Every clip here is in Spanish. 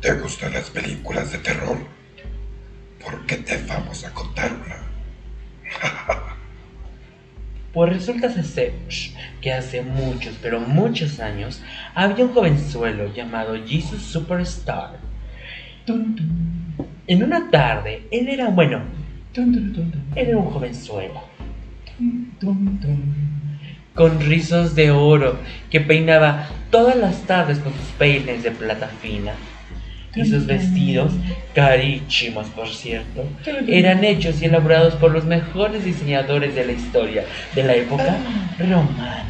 ¿Te gustan las películas de terror? Porque te vamos a contar una. Pues resulta ser que hace muchos, pero muchos años, había un jovenzuelo llamado Jesus Superstar. En una tarde, él era, bueno, era un jovenzuelo. Con rizos de oro que peinaba todas las tardes con sus peines de plata fina. Y sus vestidos, carísimos por cierto, eran hechos y elaborados por los mejores diseñadores de la historia de la época romana.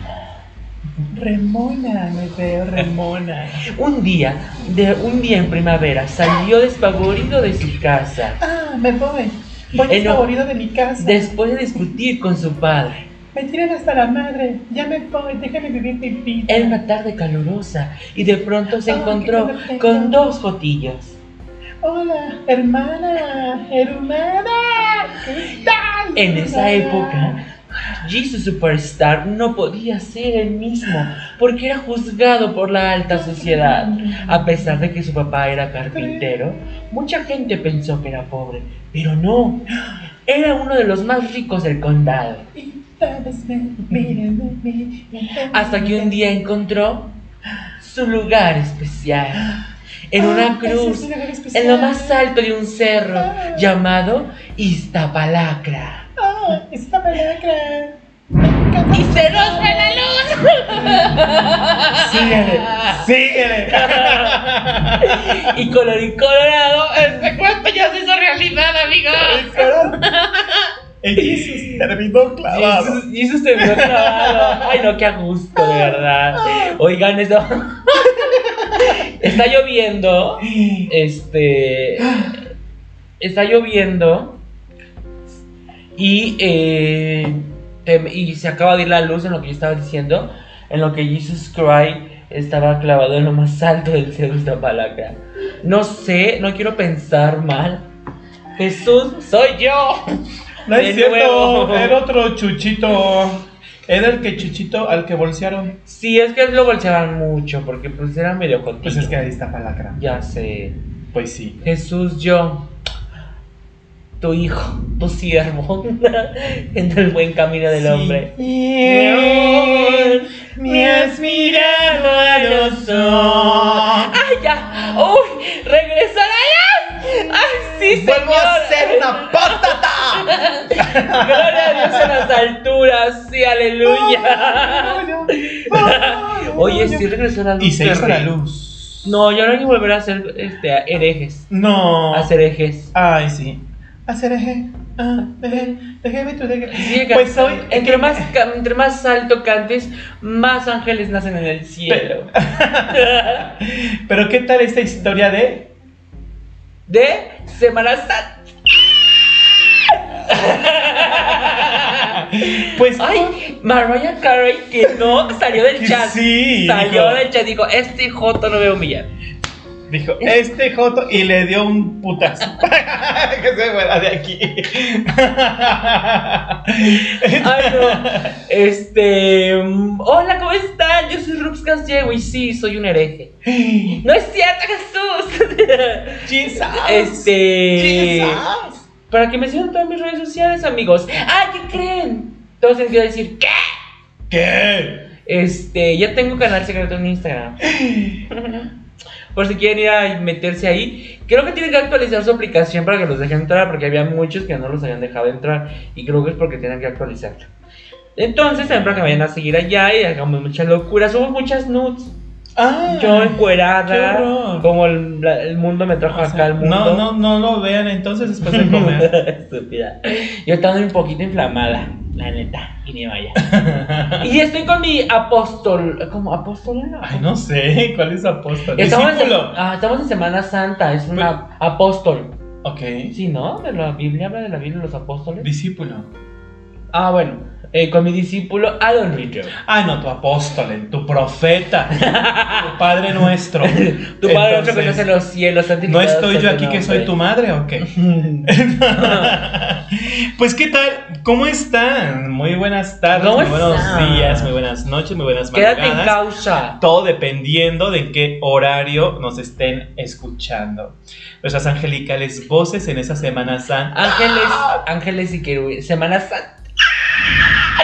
Remona, me veo remona. Un día, de un día en primavera, salió despavorido de su casa. Ah, me voy. Voy Eh, despavorido de mi casa. Después de discutir con su padre, Me tiran hasta la madre. Ya me voy, déjame vivir mi vida. era una tarde calurosa y de pronto se encontró con dos jotillos. Hola, hermana, hermana. ¿Qué tal? En esa época, Jesus Superstar no podía ser el mismo porque era juzgado por la alta sociedad. A pesar de que su papá era carpintero, mucha gente pensó que era pobre, pero no. Era uno de los más ricos del condado. Y Hasta que un día encontró su lugar especial. En Ah, una ese cruz, en lo más alto de un cerro Ah. llamado Iztapalacra. Ah, esta palabra. ¡Y se nos fue la luz! Síguele, síguele. y colorín colorado, este cuento ya se hizo realidad, amigos. El Jesus terminó clavado. Jesus, Jesus te vio clavado. Ay, no, qué a gusto, de verdad. Oigan, eso. Está lloviendo. Este. Está lloviendo. Y. eh, te- y se acaba de ir la luz en lo que yo estaba diciendo. En lo que Jesus Christ estaba clavado en lo más alto del cielo de Iztapalacra. No sé, no quiero pensar mal. Jesús, soy yo. No es cierto, nuevo. era otro Chuchito. Era el que Chuchito al que bolsearon. Sí, es que lo bolseaban mucho porque pues era medio contigo. Pues es que ahí está palacra. Ya sé. Pues sí. Jesús, yo, tu hijo, tu siervo, en el buen camino del hombre. Me has mirado a los ojos. ¡Ay, ya! ¡Uy! ¡Regresará sí, Vuelvo señor! a ser una patata. ¡Gloria a Dios en las alturas! ¡Sí, aleluya! Oye, sí regresó la luz. Y se hizo la luz. No, yo no hay que volver a hacer este, herejes. No. Hacer herejes. Ay, sí. Hacer eje. Ah. Sí, Pues hoy. entre más, entre más alto cantes, más ángeles nacen en el cielo. Pero ¿qué tal esta historia de De Semana Santa. Pues Ay, Mariah Carey que no salió del chat. sí, Salió del chat. Dijo: Este Joto no veo humillar. Dijo este Joto y le dio un putazo. que se fuera de aquí. Ay, no. Este. mm, Hola, ¿cómo están? Yo soy Rubs Gallego y sí, soy un hereje. No es cierto, Jesús. Jesus. Este. Jesus. Para que me sigan todas mis redes sociales, amigos. ¡Ah, qué creen! Todos se a decir, ¿qué? ¿Qué? Este, ya tengo canal secreto en Instagram. Por si quieren ir a meterse ahí. Creo que tienen que actualizar su aplicación para que los dejen entrar, porque había muchos que no los habían dejado entrar. Y creo que es porque tienen que actualizarlo. Entonces, también para que vayan a seguir allá y hagamos mucha locura. Subo muchas nudes. Ah, Yo encuerada. Como el, el mundo me trajo O acá sea, al mundo. no, no, no lo vean entonces después de comer. Estúpida. Yo estaba un poquito inflamada, la neta, y ni vaya. y estoy con mi apóstol. ¿Cómo? ¿Apóstol? Ay, no sé, ¿cuál es apóstol? Estamos en, Discípulo. ah, estamos en Semana Santa, es una apóstol. Ok. Sí, ¿no? De la Biblia habla de la Biblia de los apóstoles. Discípulo. Ah, bueno, eh, con mi discípulo Adon Ritter. Ah, no, tu apóstol, tu profeta, tu Padre nuestro. Tu padre nuestro que no en los cielos, ¿No estoy yo aquí que soy tu madre o qué? pues qué tal, ¿cómo están? Muy buenas tardes, ¿Cómo muy buenos están? días, muy buenas noches, muy buenas Quédate en madrugadas. causa. Todo dependiendo de qué horario nos estén escuchando. Nuestras angelicales voces en esa Semana Santa. Ángeles, ángeles y querubines. Semana Santa.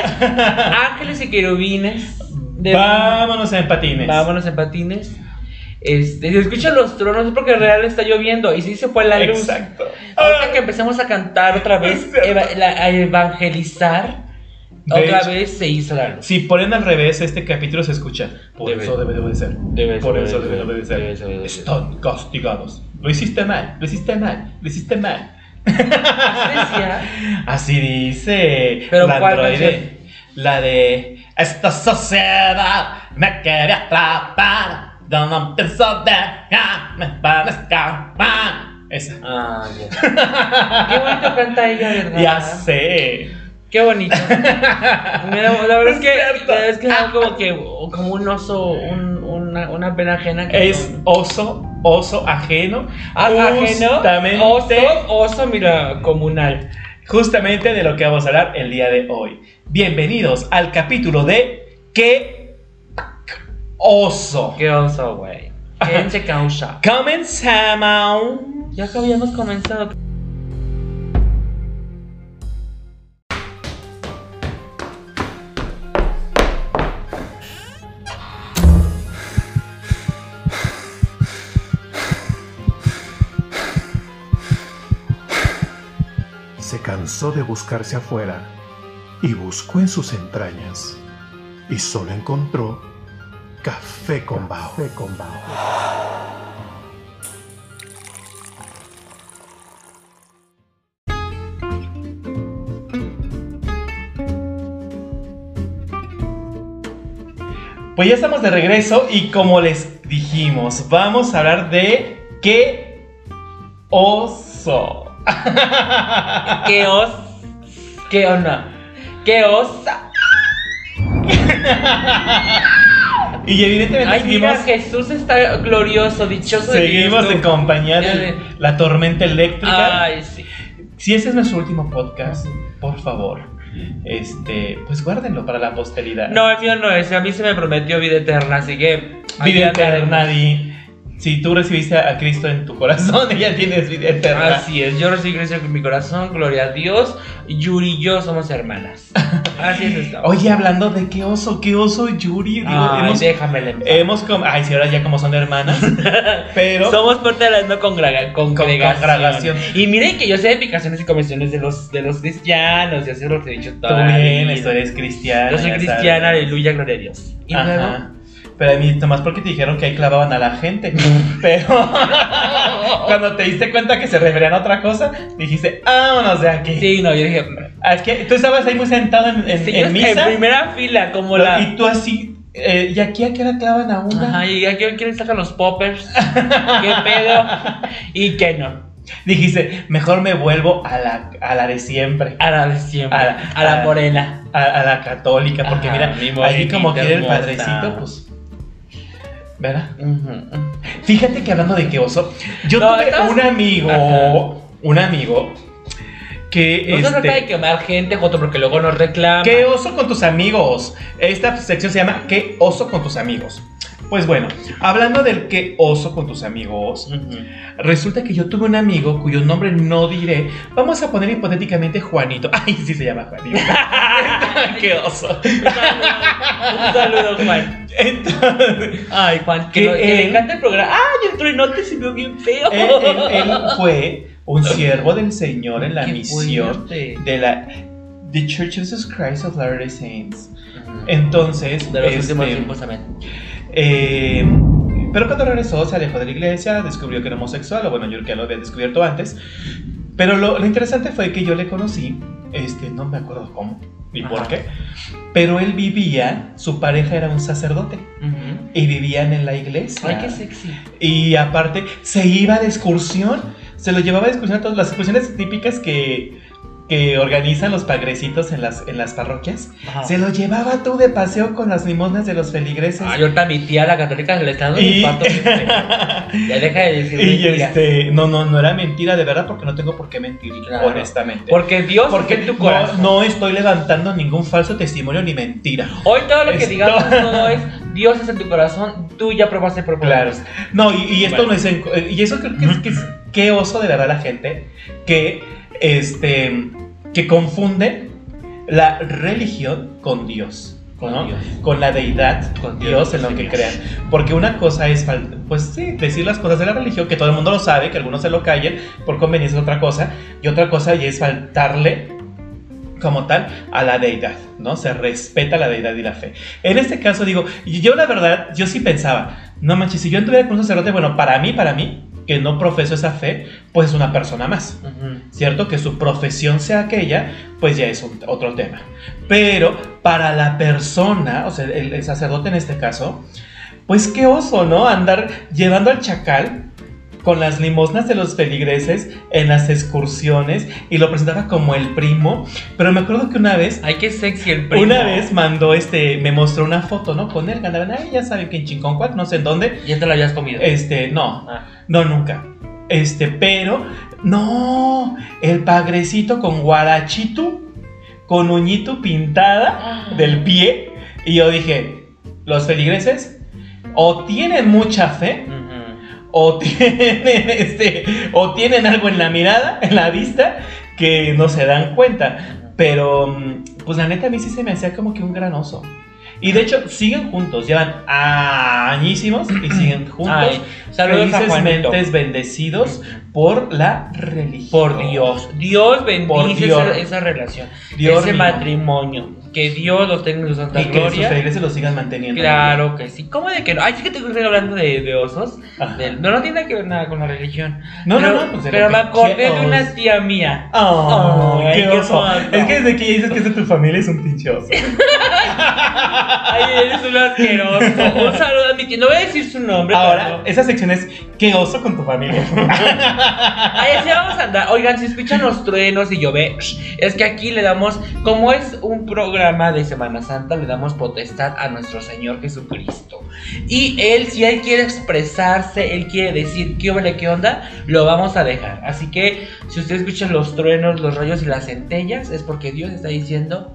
ángeles y querubines. de- Vámonos en patines. Vámonos en patines. Este, se escuchan los tronos porque en realidad está lloviendo y sí se fue la luz. Exacto. Ahorita que empecemos a cantar otra vez, eva- la- a evangelizar, De otra hecho. vez se hizo la luz. Si ponen al revés, este capítulo se escucha. Por Debe. eso debe de obedecer. Debe Por ser, eso debe debe de obedecer. debe debe. Están castigados. Lo hiciste mal, lo hiciste mal, lo hiciste mal. Así decía. Así dice. Pero la ¿cuál? La de Esta sociedad me quiere atrapar. No, no pienso dejarme para escapar. Esa. Ah. Qué bonito canta ella, ¿verdad? Ya sé. Qué bonito. Mira, la verdad es que, Es cierto. la verdad es que como que como un oso, un- una, una pena ajena. Que Es no- oso, oso ajeno. Ah, ajeno. Justamente, Oso, oso, mira, comunal. justamente de lo que vamos a hablar el día de hoy. Bienvenidos al capítulo de ¿Qué oso? Qué oso, güey. ¿Quién se causa? Comenzamos. Ya que habíamos comenzado. Se cansó de buscarse afuera y buscó en sus entrañas y solo encontró café con bao. Pues ya estamos de regreso y como les dijimos, vamos a hablar de qué oso. ¿Qué os? ¿Qué onda? ¿Qué osa? Y evidentemente Ay, mira, seguimos, Jesús está glorioso, dichoso de seguimos Cristo. en compañía de de- la tormenta eléctrica. Ay, sí. Si ese es nuestro último podcast, por favor, este, pues guárdenlo para la posteridad. No, el mío no es. A mí se me prometió vida eterna, así que. vida eterna, Di. Si tú recibiste a Cristo en tu corazón, ya tienes vida eterna. Así es, yo recibí Cristo en mi corazón, gloria a Dios. Yuri y yo somos hermanas. Así es esto. Oye, hablando de qué oso, qué oso, Yuri. Digo, Ay, hemos, déjame la hemos Ay, si ahora ya como son hermanas. pero. Somos parte de la misma congrega- congregación. congregación. Y miren que yo sé de picaciones y convenciones de los, de los cristianos, y así los he dicho Tú toda la bien, tú eres cristiana. Yo soy cristiana, sabes. aleluya, gloria a Dios. Y luego. Pero a mí, nomás porque te dijeron que ahí clavaban a la gente. Pero cuando te diste cuenta que se referían a otra cosa, dijiste, vámonos de aquí. Sí, no, yo dije. Ah, Es que tú estabas ahí muy sentado en, en, sí, en misa. en primera fila, como la. Y tú así, eh, ¿y aquí a qué hora clavan a una? Ajá, y aquí quieren sacar los poppers. ¿Qué pedo? Y que no. Dijiste, mejor me vuelvo a la, a la de siempre. A la de siempre. A A la- a morena. A, a la católica, porque Ajá, mira, mi ahí como quiere el padrecito, pues. ¿Verdad? Fíjate que hablando de qué oso, yo No, tuve estás- un amigo, Ajá. un amigo que No se trata de este, quemar gente, Joto, porque luego nos reclaman. ¿Qué oso con tus amigos? Esta sección se llama ¿Qué oso con tus amigos? Pues bueno, hablando del qué oso con tus amigos, resulta que yo tuve un amigo cuyo nombre no diré. Vamos a poner hipotéticamente Juanito. Ay, sí se llama Juanito. qué oso. Un saludo, un saludo, Juan. Entonces, Ay, Juan, que, Que no- que le encanta el programa. Ay, el truenote se vio bien feo. él, él- él fue un siervo del Señor en la Qué misión fuerte. de la The Church of Jesus Christ of Latter-day Saints. Entonces, De los este, últimos tiempos también. Eh, pero cuando regresó, se alejó de la iglesia, descubrió que era homosexual, o bueno, yo creo que ya lo había descubierto antes. Pero lo, lo interesante fue que yo le conocí, este, no me acuerdo cómo ni por qué, pero él vivía, su pareja era un sacerdote y vivían en la iglesia. Ay, qué sexy. Y aparte, se iba de excursión, se lo llevaba de excursión a todas las excursiones típicas que que organizan los pagrecitos en las, en las parroquias, Ajá. se lo llevaba tú de paseo con las limosnas de los feligreses. Ay, ahorita mi tía, la católica, le está dando Y- este. Ya deja de decir Y mentiras. este, no, no, no era mentira de verdad porque no tengo por qué mentir, Claro. honestamente. Porque Dios porque en tu no, corazón. no estoy levantando ningún falso testimonio ni mentira. Hoy todo lo que Esto- digamos todo es Dios es en tu corazón, tú ya probaste por Claro. No, y, y esto Bueno. no es en- y eso creo que es, que es- qué oso de verdad la gente que este que confunde la religión con Dios. Con ¿no? Dios. Con la deidad, Con Dios, Dios, en lo que crean. Porque una cosa es, pues sí, decir las cosas de la religión, que todo el mundo lo sabe, que algunos se lo callen, por conveniencia es otra cosa, y otra cosa ya es faltarle como tal a la deidad, ¿no? Se respeta la deidad y la fe. En este caso digo, yo la verdad, yo sí pensaba, no manches, si yo anduviera con un sacerdote, bueno, para mí, para mí, que no profeso esa fe, pues es una persona más. ¿cierto? Que su profesión sea aquella, pues ya es un- otro tema. Pero para la persona, o sea, el, el sacerdote en este caso, pues qué oso, ¿no? Andar llevando al chacal con las limosnas de los feligreses en las excursiones y lo presentaba como el primo. Pero me acuerdo que una vez, Ay, qué sexy el primo. una vez mandó este, me mostró una foto, ¿no? Con él, andaban ahí, ya saben que en Chinconcuac, no sé en dónde. Ya te lo habías comido. Este, no, Ah. no, nunca. Este, pero, no, el pagrecito con guarachito, con uñito pintada del pie. Y yo dije, los feligreses o tienen mucha fe, Ujú. O tienen, este, o tienen algo en la mirada, en la vista, que no se dan cuenta. Pero, mm, pues la neta a mí sí se me hacía como que un gran oso. Y de hecho, siguen juntos, llevan añísimos y siguen juntos. Ay, saludos a Juanito. Felizmente bendecidos por la religión. Por Dios. Dios bendice Dios. Esa, esa relación. Dios ese matrimonio. Que Dios los tenga en su santa Y que sus gloria. feligreses lo sigan manteniendo. Claro que sí. ¿Cómo de que no? Ay, fíjate que estoy hablando de, de osos. No, no tiene que ver nada con la religión. No, pero, no, no. pues pero me acordé de una tía mía. Ay, qué oso. Es que desde que dices que es de tu familia es un pinche oso. Ay, eres un asqueroso. Un saludo a mi tía. No voy a decir su nombre. Ahora, pero- esa sección es ¿Qué oso con tu familia? Ay, así vamos a andar. Oigan, si escuchan los truenos y llover, es que aquí le damos, como es un programa de Semana Santa, le damos potestad a nuestro Señor Jesucristo. Y Él, si Él quiere expresarse, Él quiere decir qué vale, qué onda, lo vamos a dejar. Así que si usted escucha los truenos, los rayos y las centellas, es porque Dios está diciendo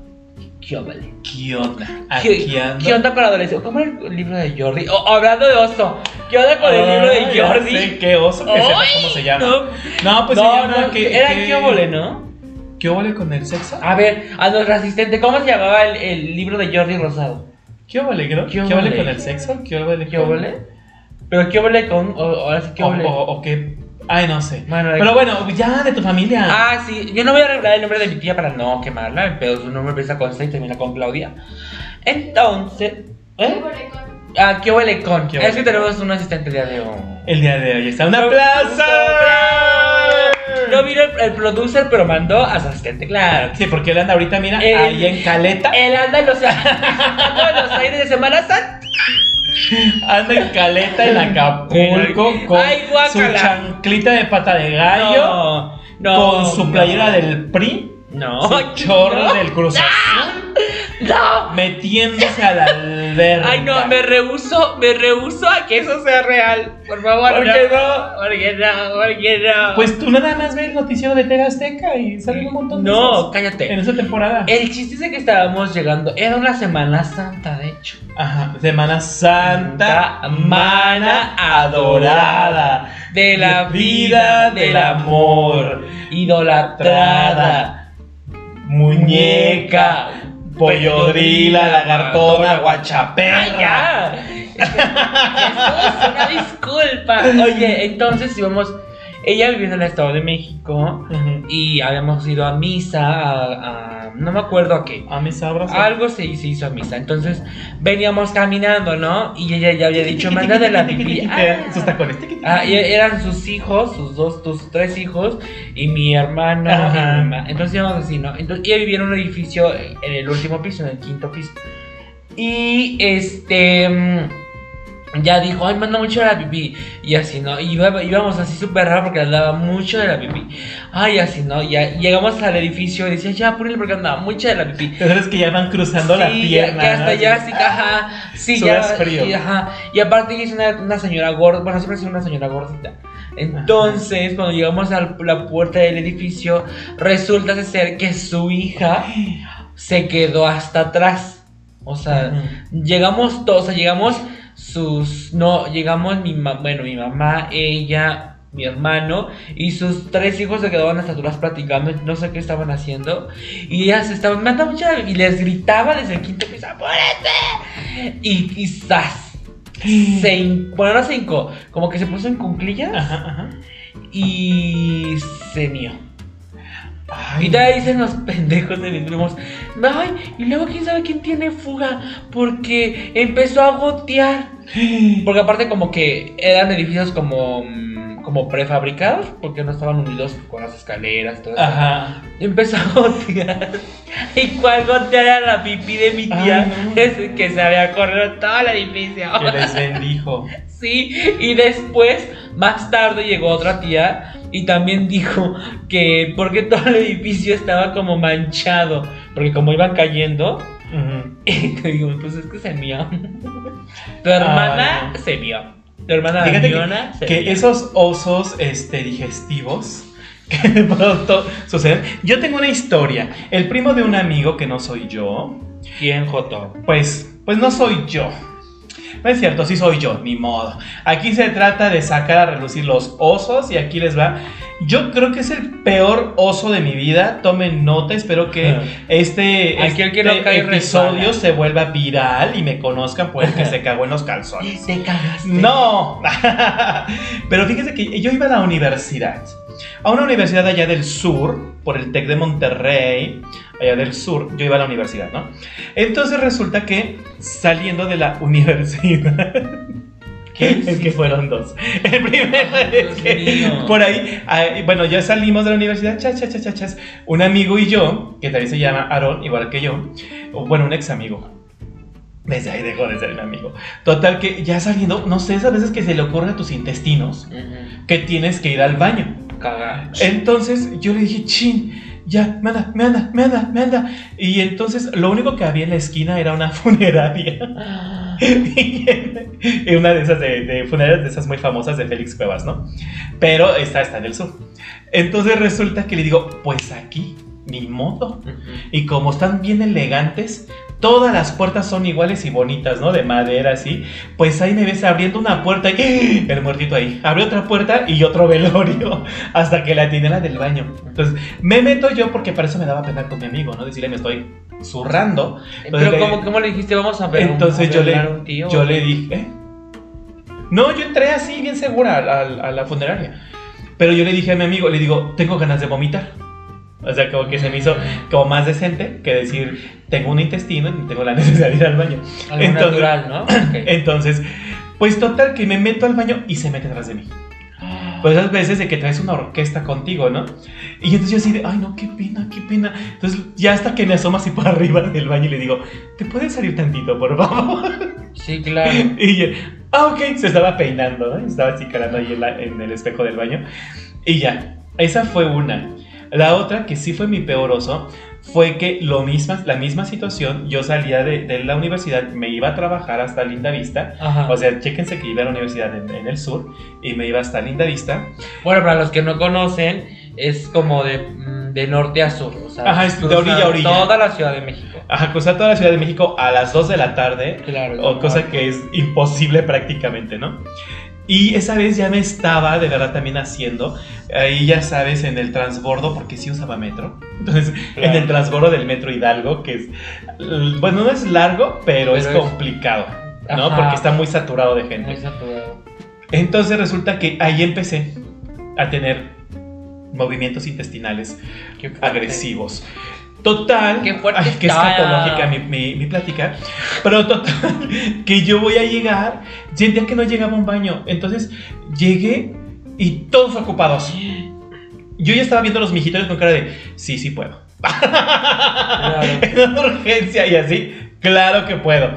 qué vale. ¿Qué onda? ¿Qué, qué onda con la adolescencia? ¿Cómo era el libro de Jordi? Oh, hablando de oso, ¿qué onda con el libro Ay, de Jordi? sé, ¿Qué oso? Que sepa cómo se llama. No, No, pues se no, llama no, que, era que- qué óvole, ¿no? ¿Qué óvole con el sexo? A ver, a nuestro asistente, ¿cómo se llamaba el, el libro de Jordi Rosado? ¿Qué óvole, no? ¿Qué óvole con el sexo? ¿Qué óvole ¿Qué con- óvole? ¿Pero qué óvole con...? o- ahora sí, ¿qué o, óvole? o- o qué? Ay, no sé. Bueno, Pero bueno, ya de tu familia. Ah, sí, yo no voy a revelar el nombre de mi tía para no quemarla, pero su nombre empieza con C y termina con Claudia. Entonces... ¿Eh? Ah, ¿qué óvole con? ¿Qué es que tenemos un asistente el día de hoy. El día de hoy está. ¡Un No, aplauso! No vino el, el producer, pero mandó a su asistente, claro. Sí, porque él anda ahorita, mira, El- ahí en Caleta. Él anda en los, los aires de Semana Santa. Anda en Caleta, en Acapulco, con ay, su chanclita de pata de gallo, No, no, con su no. playera del PRI, No, chorro no, del Cruz Azul, No. metiéndose a la alberca. Ay, no, me rehuso, me rehuso a que eso sea real. Por favor, ¿Por no. qué no? ¿Por qué no? ¿Por qué no? Pues tú nada más ves el noticiero de TV Azteca y salen un montón de no, cosas cállate. en esa temporada. El chiste es de que estábamos llegando. Era una Semana Santa, de hecho. Ajá, Semana Santa, Santa, mana adorada, De la vida, del amor, idolatrada, muñeca, pollodrila, lagartona, ¡Ay, guachaperra. ya! Eso es una disculpa. Oye, entonces íbamos. Ella viviendo en el Estado de México y habíamos ido a misa, a, a- no me acuerdo a qué. A mis sabros. Algo se, se hizo a misa. Entonces veníamos caminando, ¿no? Y ella ya había dicho, manda de la Biblia. Ah. Sus tacones. Ah, y eran sus hijos, sus dos, tus tres hijos y mi y mamá. Entonces íbamos así, ¿no? Entonces ella vivía en un edificio en el último piso, en el quinto piso. Y este. Ya dijo, ay, manda mucho de la pipí. Y así, ¿no? Y iba- íbamos así súper raro porque andaba mucho de la pipí. Ay, así, ¿no? Ya llegamos al edificio y decía, ya, ponle porque andaba mucho de la pipí. Es que ya van cruzando la Sí, pierna. que hasta ¿no? ya, sí, ajá. Sí, ya. frío. Y, ajá. Y aparte ella es una, una señora gorda. Bueno, siempre ha sido una señora gordita. Entonces, cuando llegamos a la puerta del edificio, resulta ser que su hija se quedó hasta atrás. O sea, Ujú. llegamos todos, o sea, llegamos sus. No, llegamos mi mamá, bueno, mi mamá, ella, mi hermano y sus tres hijos se quedaban hasta atrás platicando, no sé qué estaban haciendo. Y ellas estaban, me mucha. Y les gritaba desde el quinto piso, ¡apúrate! Y, ¡zas! Se, bueno, no hincó, como que se puso en cunclillas Ajá, ajá. y se mió. Ay, Y todavía dicen los pendejos de mis primos, ay, y luego quién sabe quién tiene fuga, porque empezó a gotear. Porque aparte como que eran edificios como, mm, como prefabricados, porque no estaban unidos con las escaleras y todo eso. Ajá. Empezó a gotear. ¿Y cuál gotear era la pipí de mi tía? Ay, no. Es que se había corrido todo el edificio. Que les bendijo. Sí, y después, más tarde llegó otra tía y también dijo que porque todo el edificio estaba como manchado, porque como iban cayendo, y te digo, pues es que se mió. Tu hermana Ay, se mió. Tu hermana Fíjate que- Damiana se que mió. esos osos este, digestivos que de pronto suceden. Yo tengo una historia. El primo de un amigo que no soy yo, ¿Quién, Joto? pues, pues no soy yo. No es cierto, sí soy yo, ni modo. Aquí se trata de sacar a relucir los osos y aquí les va. Yo creo que es el peor oso de mi vida. Tomen nota, espero que este, que este no y episodio resbala. se vuelva viral y me conozcan por el que se cagó en los calzones. Te cagaste. No, pero fíjese que yo iba a la universidad, a una universidad allá del sur, por el TEC de Monterrey, allá del sur, yo iba a la universidad, ¿no? Entonces resulta que saliendo de la universidad, ¿Qué es que fueron dos. El primero Ay, es que por ahí, ah, bueno, ya salimos de la universidad, chas, chas, chas, chas. Un amigo y yo, que también se llama Aaron, igual que yo, bueno, un ex amigo. Desde ahí dejó de ser mi amigo. Total, que ya saliendo, no sé, esas veces que se le ocurre a tus intestinos que tienes que ir al baño. Entonces yo le dije, chin, ya, me anda, me anda, me anda, me anda. Y entonces lo único que había en la esquina era una funeraria. y una de esas de, de funerarias de esas muy famosas de Félix Cuevas, ¿no? Pero esta está en el sur. Entonces resulta que le digo, pues aquí, ni modo. Y como están bien elegantes, todas las puertas son iguales y bonitas, ¿no? De madera, así. Pues ahí me ves abriendo una puerta y ¡ah! el muertito ahí. Abre otra puerta y otro velorio. Hasta que la tiene la del baño. Entonces me meto yo porque para eso me daba pena con mi amigo, ¿no? Decirle, me estoy zurrando. Entonces Pero le- ¿cómo, ¿cómo le dijiste? Vamos a ver. Entonces a yo le, un tío. yo le dije, ¿eh? No, yo entré así, bien segura, a, a- a la funeraria. Pero yo le dije a mi amigo, le digo, tengo ganas de vomitar. O sea, como que se me hizo como más decente que decir, tengo un intestino y tengo la necesidad de ir al baño. Algo Entonces- natural, ¿no? Ok. Entonces, pues total que me meto al baño y se mete atrás de mí. Pues esas veces de que traes una orquesta contigo, ¿no? Y entonces yo así de, ay no, qué pena, qué pena. Entonces ya hasta que me asoma así por arriba del baño y le digo, ¿te puedes salir tantito, por favor? Sí, claro. Y yo, ah, ok, se estaba peinando, ¿no? Estaba así calando ahí en, la- en el espejo del baño. Y ya, esa fue una. La otra, que sí fue mi peor oso, fue que lo misma, la misma situación, yo salía de, de la universidad, me iba a trabajar hasta Linda Vista. Ajá. O sea, chéquense que iba a la universidad en, en el sur y me iba hasta Linda Vista. Bueno, para los que no conocen, es como de, mm, de norte a sur. O sea, Ajá, es de orilla a orilla. Toda la Ciudad de México. Ajá, cruzar toda la Ciudad de México a las 2 de la tarde. Claro. O cosa que es imposible prácticamente, ¿no? Y esa vez ya me estaba de verdad también haciendo, ahí ya sabes, en el transbordo, porque sí usaba metro. Entonces, Claro. en el transbordo del metro Hidalgo, que es, l- bueno, no es largo, pero, Pero es es- complicado, ¿no? Ajá. Porque está muy saturado de Muy gente. saturado. Entonces resulta que ahí empecé a tener movimientos intestinales agresivos. Total, Qué fuerte ay, que está. escatológica mi, mi, mi plática, pero total, que yo voy a llegar, sentía que no llegaba a un baño, entonces llegué y todos ocupados. Yo ya estaba viendo los mijitorios con cara de, sí, sí puedo. en una urgencia y así, Claro que puedo.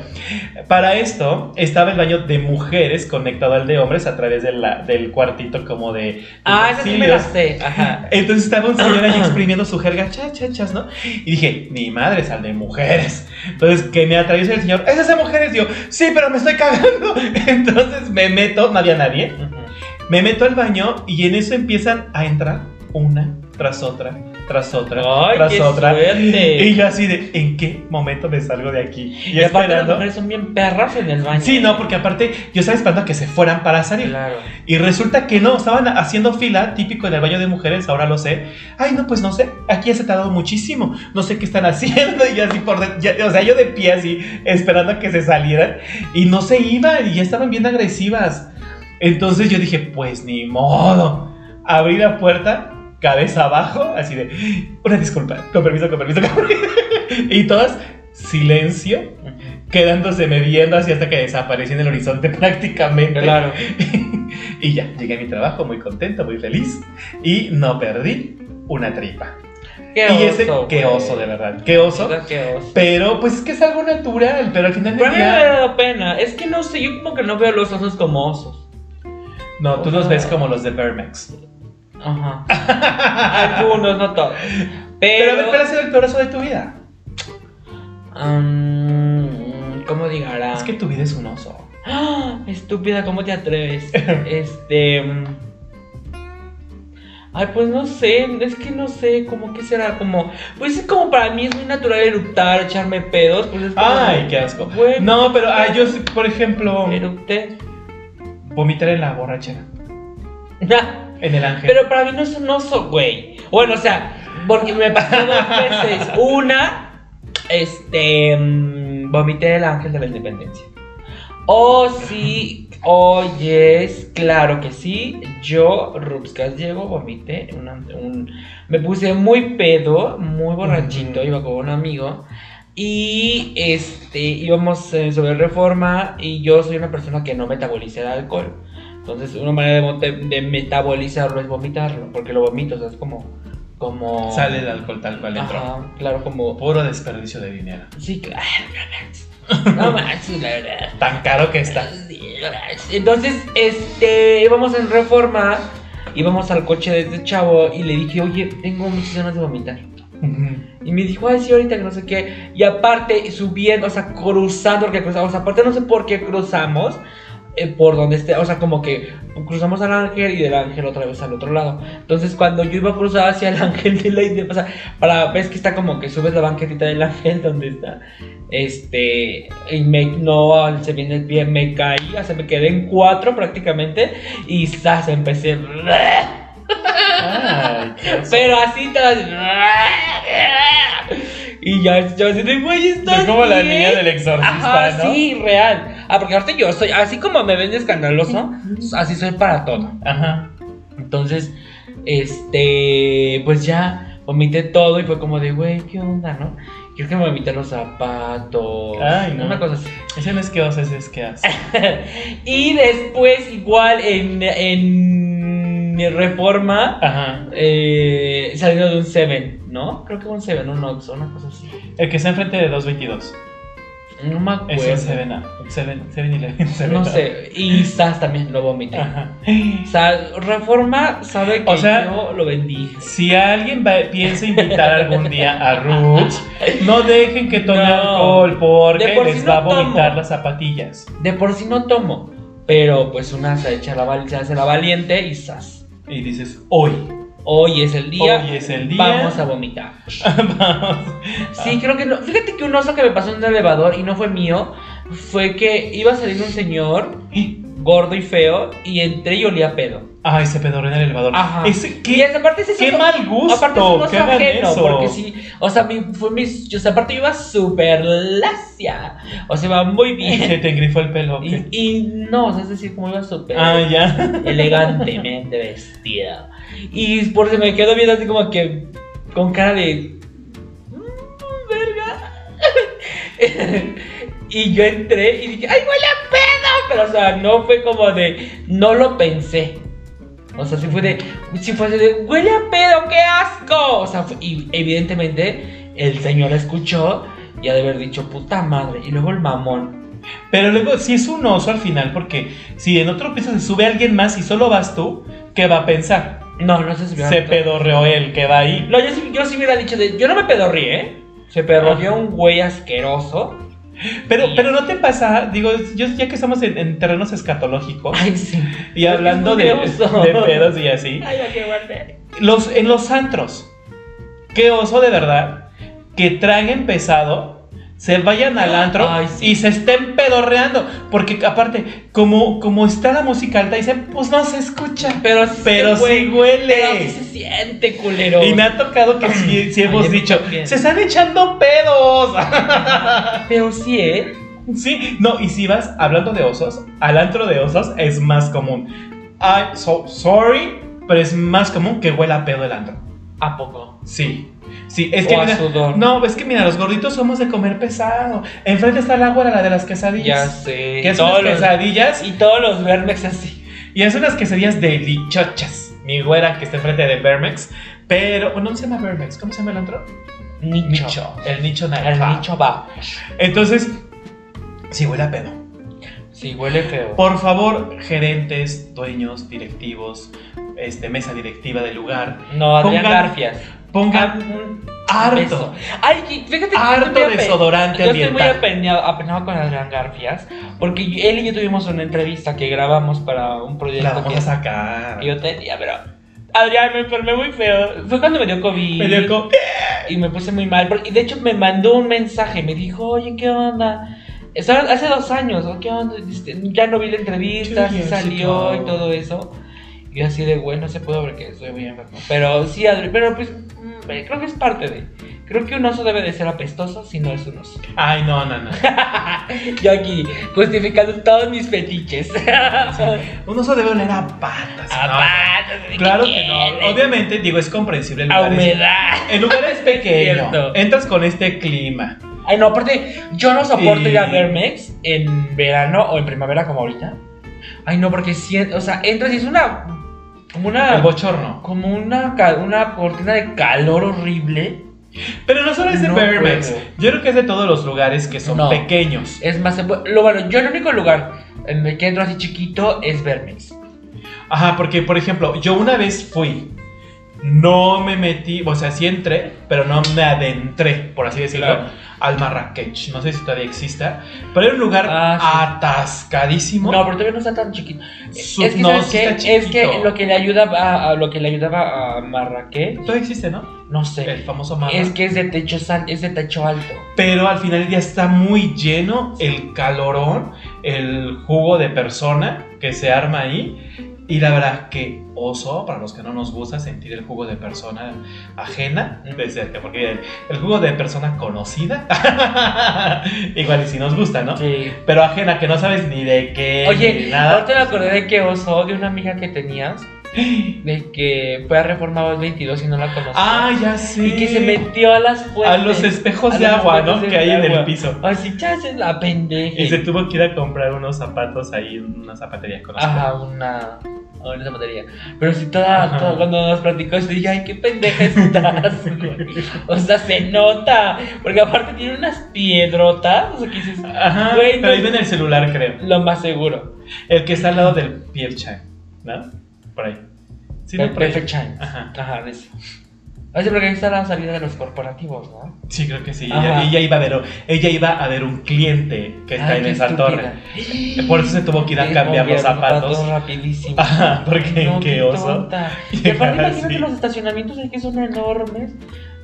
Para esto estaba el baño de mujeres conectado al de hombres a través de la- del cuartito como de... Ah, esa sí me la sé. Ajá. Entonces estaba un señor ahí exprimiendo su jerga, cha, cha, chas, ¿no? Y dije, ni madre, es al de mujeres. Entonces, que me atraviesa el señor, ¿es ese de mujeres? Yo, sí, pero me estoy cagando. Entonces me meto, no había nadie. Me meto al baño y en eso empiezan a entrar una tras otra, tras otra, Ay, tras qué otra. suerte. Y yo así de, ¿en qué momento me salgo de aquí? Y, Y aparte las esperando. mujeres son bien perras en el baño. Sí, no, porque aparte yo estaba esperando a que se fueran para salir. Claro. Y resulta que no, estaban haciendo fila, típico en el baño de mujeres, ahora lo sé. Ay, no, pues no sé, aquí ya se ha tardado muchísimo, no sé qué están haciendo. Y así por ya- o sea, yo de pie así, esperando a que se salieran. Y no se iban, y ya estaban bien agresivas. Entonces yo dije, pues ni modo. Abrí la puerta, cabeza abajo, así de, una disculpa, con permiso, con permiso, con permiso. Y todas, silencio, quedándose viendo así hasta que desaparecí en el horizonte prácticamente. Claro. y ya, llegué a mi trabajo muy contento, muy feliz. Y no perdí una tripa. Qué y ese, oso, qué güey. oso, de verdad, qué oso. Qué oso. Pero pues es que es algo natural, pero al final Pero a del mí me ha día... dado pena. Es que no sé, yo como que no veo los osos como osos. No, tú los ves como los de Vermex. Ajá. Algunos, no todos. Pero Pero. ¿cuál ha sido el peor oso de tu vida? ¿Cómo digará? Es que tu vida es un oso. ¡Ah! Estúpida, ¿cómo te atreves? este. mm, Ay, pues no sé, es que no sé, como que será como. Pues es como para mí es muy natural eructar, echarme pedos. Pues es como. Ay, qué asco. Güey, No, pero ah, yo, por ejemplo, Eructé. vomitar en la borrachera. En el ángel. Pero para mí no es un oso, güey. Bueno, o sea, porque me pasó dos veces. Una, este. mm, vomité el ángel de la independencia. Oh, sí, oyes, claro que sí. Yo, Rups Gallego, vomité. una- un- me puse muy pedo, muy borrachito. Iba con un amigo. Y este, íbamos eh, sobre reforma. Y yo soy una persona que no metaboliza el alcohol. Entonces, una manera de, de metabolizarlo es vomitarlo. Porque lo vomito, o sea, es como. como Sale el alcohol tal cual entró. Ajá, claro, como. Puro desperdicio de dinero. Sí, claro, no manches. No manches, la verdad. Tan caro que está. Entonces, este, íbamos en reforma, íbamos al coche de este chavo y le dije, oye, tengo muchas ganas de vomitar. Y me dijo, ay, sí, ahorita que no sé qué. Y aparte, subiendo, o sea, cruzando, porque cruzamos, aparte no sé por qué cruzamos, eh, por donde esté, o sea, como que cruzamos al ángel y del ángel otra vez al otro lado. Entonces, cuando yo iba a cruzar hacia el ángel de la India, o sea, para, ves que está como que subes la banquetita del ángel donde está, este, y me, no, se viene el pie, me caí, o sea, me quedé en cuatro prácticamente, y ¡zas! empecé. Ay. Pero así todas. Y ya, yo así de, güey, está. Es como la niña del exorcista, Ajá, ¿no? sí, real. Ah, porque ahorita yo soy, así como me ven de escandaloso, así soy para todo. Ajá. Entonces, este, pues ya vomité todo y fue como de, güey, ¿qué onda, no? Creo que me vomité los zapatos. Ay, no. Una cosa así. Ese no es que ese es que hace. y después, igual en, en Reforma, Ajá. eh, saliendo de un Seven, ¿no? Creo que un Seven, un Oxxo, una cosa así. El que está enfrente de 222. No me acuerdo. Es el 7 Up. 7 Eleven. Seven No sé. Y Sas también lo vomité. Ajá. O sea, Reforma sabe que O sea, yo lo vendí. Si alguien va- piensa invitar algún día a Roots, no dejen que tome No. alcohol porque por les sí va a tomo. vomitar las zapatillas. De por sí no tomo. Pero pues una se echa la se hace la valiente y Sas. Y dices, hoy, Hoy es el día. hoy es el día. Vamos a vomitar. Vamos. Sí, creo que no. Fíjate que un oso que me pasó en un elevador y no fue mío. Fue que iba saliendo un señor gordo y feo y entré y olía a pedo. Ay, se pedorreó en el elevador. Ajá. Ese, Y ¿qué, esa parte sí qué un- mal gusto. Aparte es un oso ajeno, eso. porque sí, o sea, mi, fue mi, o sea, aparte iba súper lacia, o sea, iba muy Se bien. te engrifó el pelo. ¿o Y, y no, o sea, es decir, como iba súper Ah, ya. elegantemente vestida. Y por eso me quedo viendo así como que con cara de... "Mm, verga. y yo entré y dije, ¡ay, huele a pedo! Pero, o sea, no fue como de... No lo pensé. O sea, sí fue de... Sí fue de... ¡Huele a pedo! ¡Qué asco! O sea, y evidentemente el señor escuchó y ha de haber dicho, puta madre. Y luego el mamón. Pero luego, si es un oso al final, porque si en otro piso se sube alguien más y solo vas tú, ¿qué va a pensar? No, no se subió. Se pedorreó el que va ahí. No, yo sí, yo sí hubiera dicho, de, yo no me pedorrí, ¿eh? Se pedorreó un güey asqueroso. Pero, Sí. pero no te pasa, digo, yo, ya que estamos en, en terrenos escatológicos Ay, sí. y hablando de, de pedos y así, Ay, ya qué guardé. los, en los antros, qué oso de verdad, que traguen pesado, se vayan al antro Ay, sí. y se estén pedorreando, porque aparte, como, como está la música alta, dicen, pues no se escucha, Pero sí, pero güey, sí huele. Pero sí se siente, culero. Y me ha tocado que sí, hemos dicho, se están echando pedos. Pero sí, ¿eh? Sí, no, y si vas hablando de osos, al antro de osos es más común. I'm so sorry, pero es más común que huela a pedo el antro. ¿A poco? Sí. Sí, es que O a sudor. no, es que mira, los gorditos somos de comer pesado. Enfrente está la güera, la de las Ya quesadillas. sé. Que unas los- quesadillas Y todos los vermex así. y es unas quesadillas delichochas. Mi güera que está enfrente de Vermex, pero no se llama Vermex, ¿cómo se llama el antro? Nicho. el nicho El naranja. nicho va. Entonces, sí huele a pedo. Sí, huele feo. Por favor, gerentes, dueños, directivos, este, mesa directiva del lugar, No, Adrián Pongan- Garfias. pongan un harto. Ay, fíjate que harto ape- desodorante Yo estoy muy ambiental. apenado, apenado con Adrián Garfias. Porque él y yo tuvimos una entrevista que grabamos para un proyecto La vamos que, a sacar. que yo tenía, pero. Adrián, me enfermé muy feo. Fue cuando me dio COVID. Me dio co- y me puse muy mal. porque- Y de hecho me mandó un mensaje, me dijo, oye, ¿qué onda? Estaba hace dos años, ¿o ¿qué onda? Este, Ya no vi la entrevista, Sí, sí sí, salió claro. y todo eso. Y así de, bueno, no se puede porque estoy muy enfermo. Pero sí, Adri, pero pues creo que es parte de. Creo que un oso debe de ser apestoso si no es un oso. Ay, no, no, no. Yo aquí justificando todos mis fetiches. Un oso debe oler a patas. A ¿no? patas, ¿de Claro que no. Obviamente, digo, es comprensible. En A humedad. en lugares pequeños. Cierto. Entras con este clima. Ay, no, aparte, yo no soporto Y- ir a Vermex en verano o en primavera como ahorita. Ay, no, porque si, o sea, entras y es una. Como una. El bochorno. Como una, una cortina de calor horrible. Pero no solo es de No. Yo creo que es de todos los lugares que son No. pequeños. Es más, lo bueno, yo el único lugar en el que entro así chiquito es Vermex. Ajá, porque por ejemplo, yo una vez fui, no me metí, o sea, sí entré, pero no me adentré, por así decirlo, Claro. al Marrakech. No sé si todavía exista, pero era un lugar Ah, atascadísimo. No, pero todavía no está tan chiquito. Su- es que, no, ¿sabes sí qué? está es que lo que le ayudaba a, lo que le ayudaba a Marrakech, Todavía existe, ¿no? no sé. El famoso Marra. Es que es de techo es de techo alto. Pero al final ya está muy lleno el calorón, el jugo de persona que se arma ahí. Y la verdad que oso, para los que no nos gusta sentir el jugo de persona ajena de cerca, porque el, el jugo de persona conocida, igual y si nos gusta, ¿no? Sí. Pero ajena, que no sabes ni de qué, ni Oye, nada. ahorita me acordé de que oso de una amiga que tenías, de que fue a Reforma 22 y no la conocía. Ah, ya sé. Y que se metió a las a fuentes. los espejos a de agua, ¿no? Que hay en el piso. Así, es la pendeja. Y se tuvo que ir a comprar unos zapatos ahí en una zapatería conocida. Ajá, una. Una zapatería. Pero si toda, cuando nos platicó esto, dije, ay, qué pendeja estás, güey. O sea, se nota. Porque aparte tiene unas piedrotas. O sea, que dices, Ajá, Güey, pero ahí ven el celular, creo. lo más seguro. El que está al lado del Pierre Chan, ¿no? Por ahí. Sí, no, por ahí. Perfect Chime. Ajá. Ajá, de ese. Así porque ahí está la salida de los corporativos, ¿no? Sí, creo que sí. Ella, ella iba a ver, ella iba a ver un cliente que está Ay, en esa estúpida. torre. Por eso se tuvo que ir a cambiar los zapatos. rapidísimo. Ajá, porque No, qué qué oso. Y aparte, imagínate los estacionamientos aquí son enormes.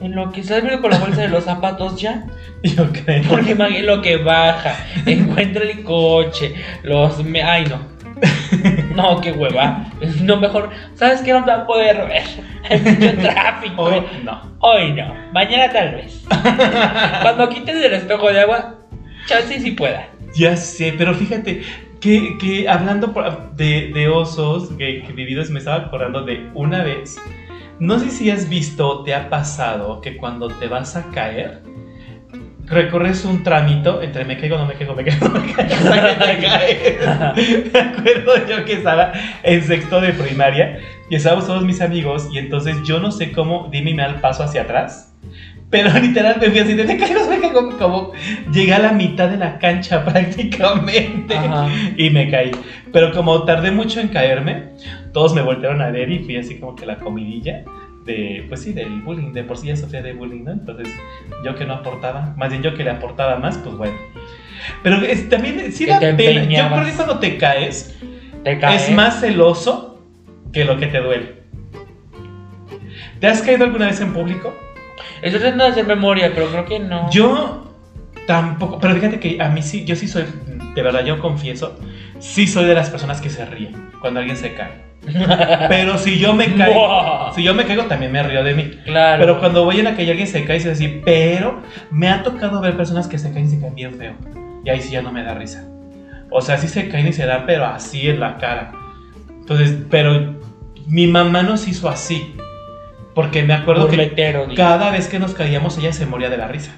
En lo que sale con la bolsa de los zapatos ya. Yo creo. Porque imagínate lo que baja. Encuentra el coche. Los. me- Ay, no. No, qué hueva. No, mejor. ¿Sabes qué? No te va a poder ver. Hay mucho tráfico. Hoy no. Hoy no. Mañana tal vez. Cuando quites el espejo de agua, chance si pueda. Ya sé, pero fíjate que, que hablando de, de osos que, que vividos, me estaba acordando de una vez. No sé si has visto o te ha pasado que cuando te vas a caer, recorres un tramito entre me caigo, no me caigo, me caigo, no me caigo, hasta que te caes. Me acuerdo yo que estaba en sexto de primaria y estábamos todos mis amigos y entonces yo no sé cómo, me da el paso hacia atrás. Pero literal me fui así de me caigo, me caigo, como llegué a la mitad de la cancha prácticamente Ajá. y me caí. Pero como tardé mucho en caerme, todos me voltearon a ver y fui así como que la comidilla de, pues sí, del bullying, de por sí ya sufría de bullying, ¿no? Entonces yo que no aportaba, más bien yo que le aportaba más, pues bueno. Pero es- también sí Que da te pena. Yo creo que cuando te caes Te caes. es más celoso que lo que te duele. ¿Te has caído alguna vez en público? Estoy tratando de hacer memoria, pero creo que no. Yo tampoco, pero fíjate que a mí sí, yo sí soy, de verdad, yo confieso, sí soy de las personas que se ríen cuando alguien se cae. Pero si yo me caigo, si yo me caigo también me río de mí. Claro. Pero cuando voy en la calle alguien se cae y se así, pero me ha tocado ver personas que se caen y se caen bien feo. Y ahí sí ya no me da risa. O sea, sí se caen y se dan, pero así en la cara. Entonces, pero mi mamá nos hizo así. Porque me acuerdo que Burletero, cada vez que nos caíamos ella se moría de la risa.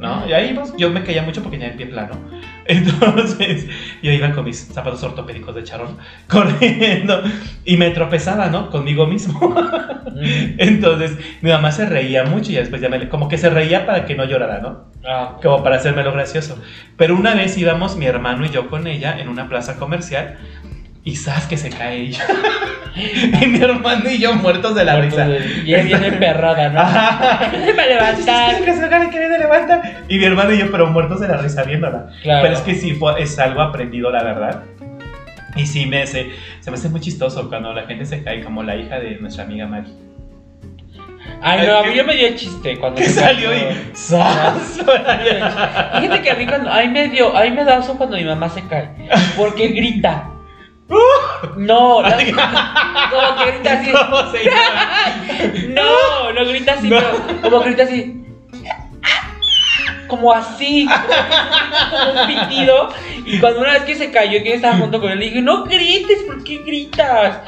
¿No? Y ahí pues, yo me caía mucho porque tenía el pie plano. Entonces, yo iba con mis zapatos ortopédicos de charón corriendo y me tropezaba, ¿no? Conmigo mismo. Mm. Entonces, mi mamá se reía mucho y después ya me, como que se reía para que no llorara, ¿no? Ah, Como para hacérmelo gracioso. Pero una vez íbamos mi hermano y yo con ella en una plaza comercial y sabes que se cae ella. y mi hermano y yo muertos de la risa. Y es bien emperrada, ¿no? Ajá. Déjame levantar. Que se que viene, levanta. Y mi hermano y yo, pero muertos de la risa viéndola. Claro. Pero es que sí, fue, es algo aprendido, la verdad. Y sí, me hace, se me hace muy chistoso cuando la gente se cae, como la hija de nuestra amiga Mari. Ay, no, a mí yo me dio chiste cuando Que se salió y. Fíjate que a mí cuando, a mí me dio, a mí me da oso cuando mi mamá se cae, porque grita. No, la- como que grita así. ¿Cómo se llama? No, no grita así, No. pero como grita así. Como así, como, un pitido. Y cuando una vez que se cayó y que yo estaba junto con él, le dije, no grites, ¿por qué gritas?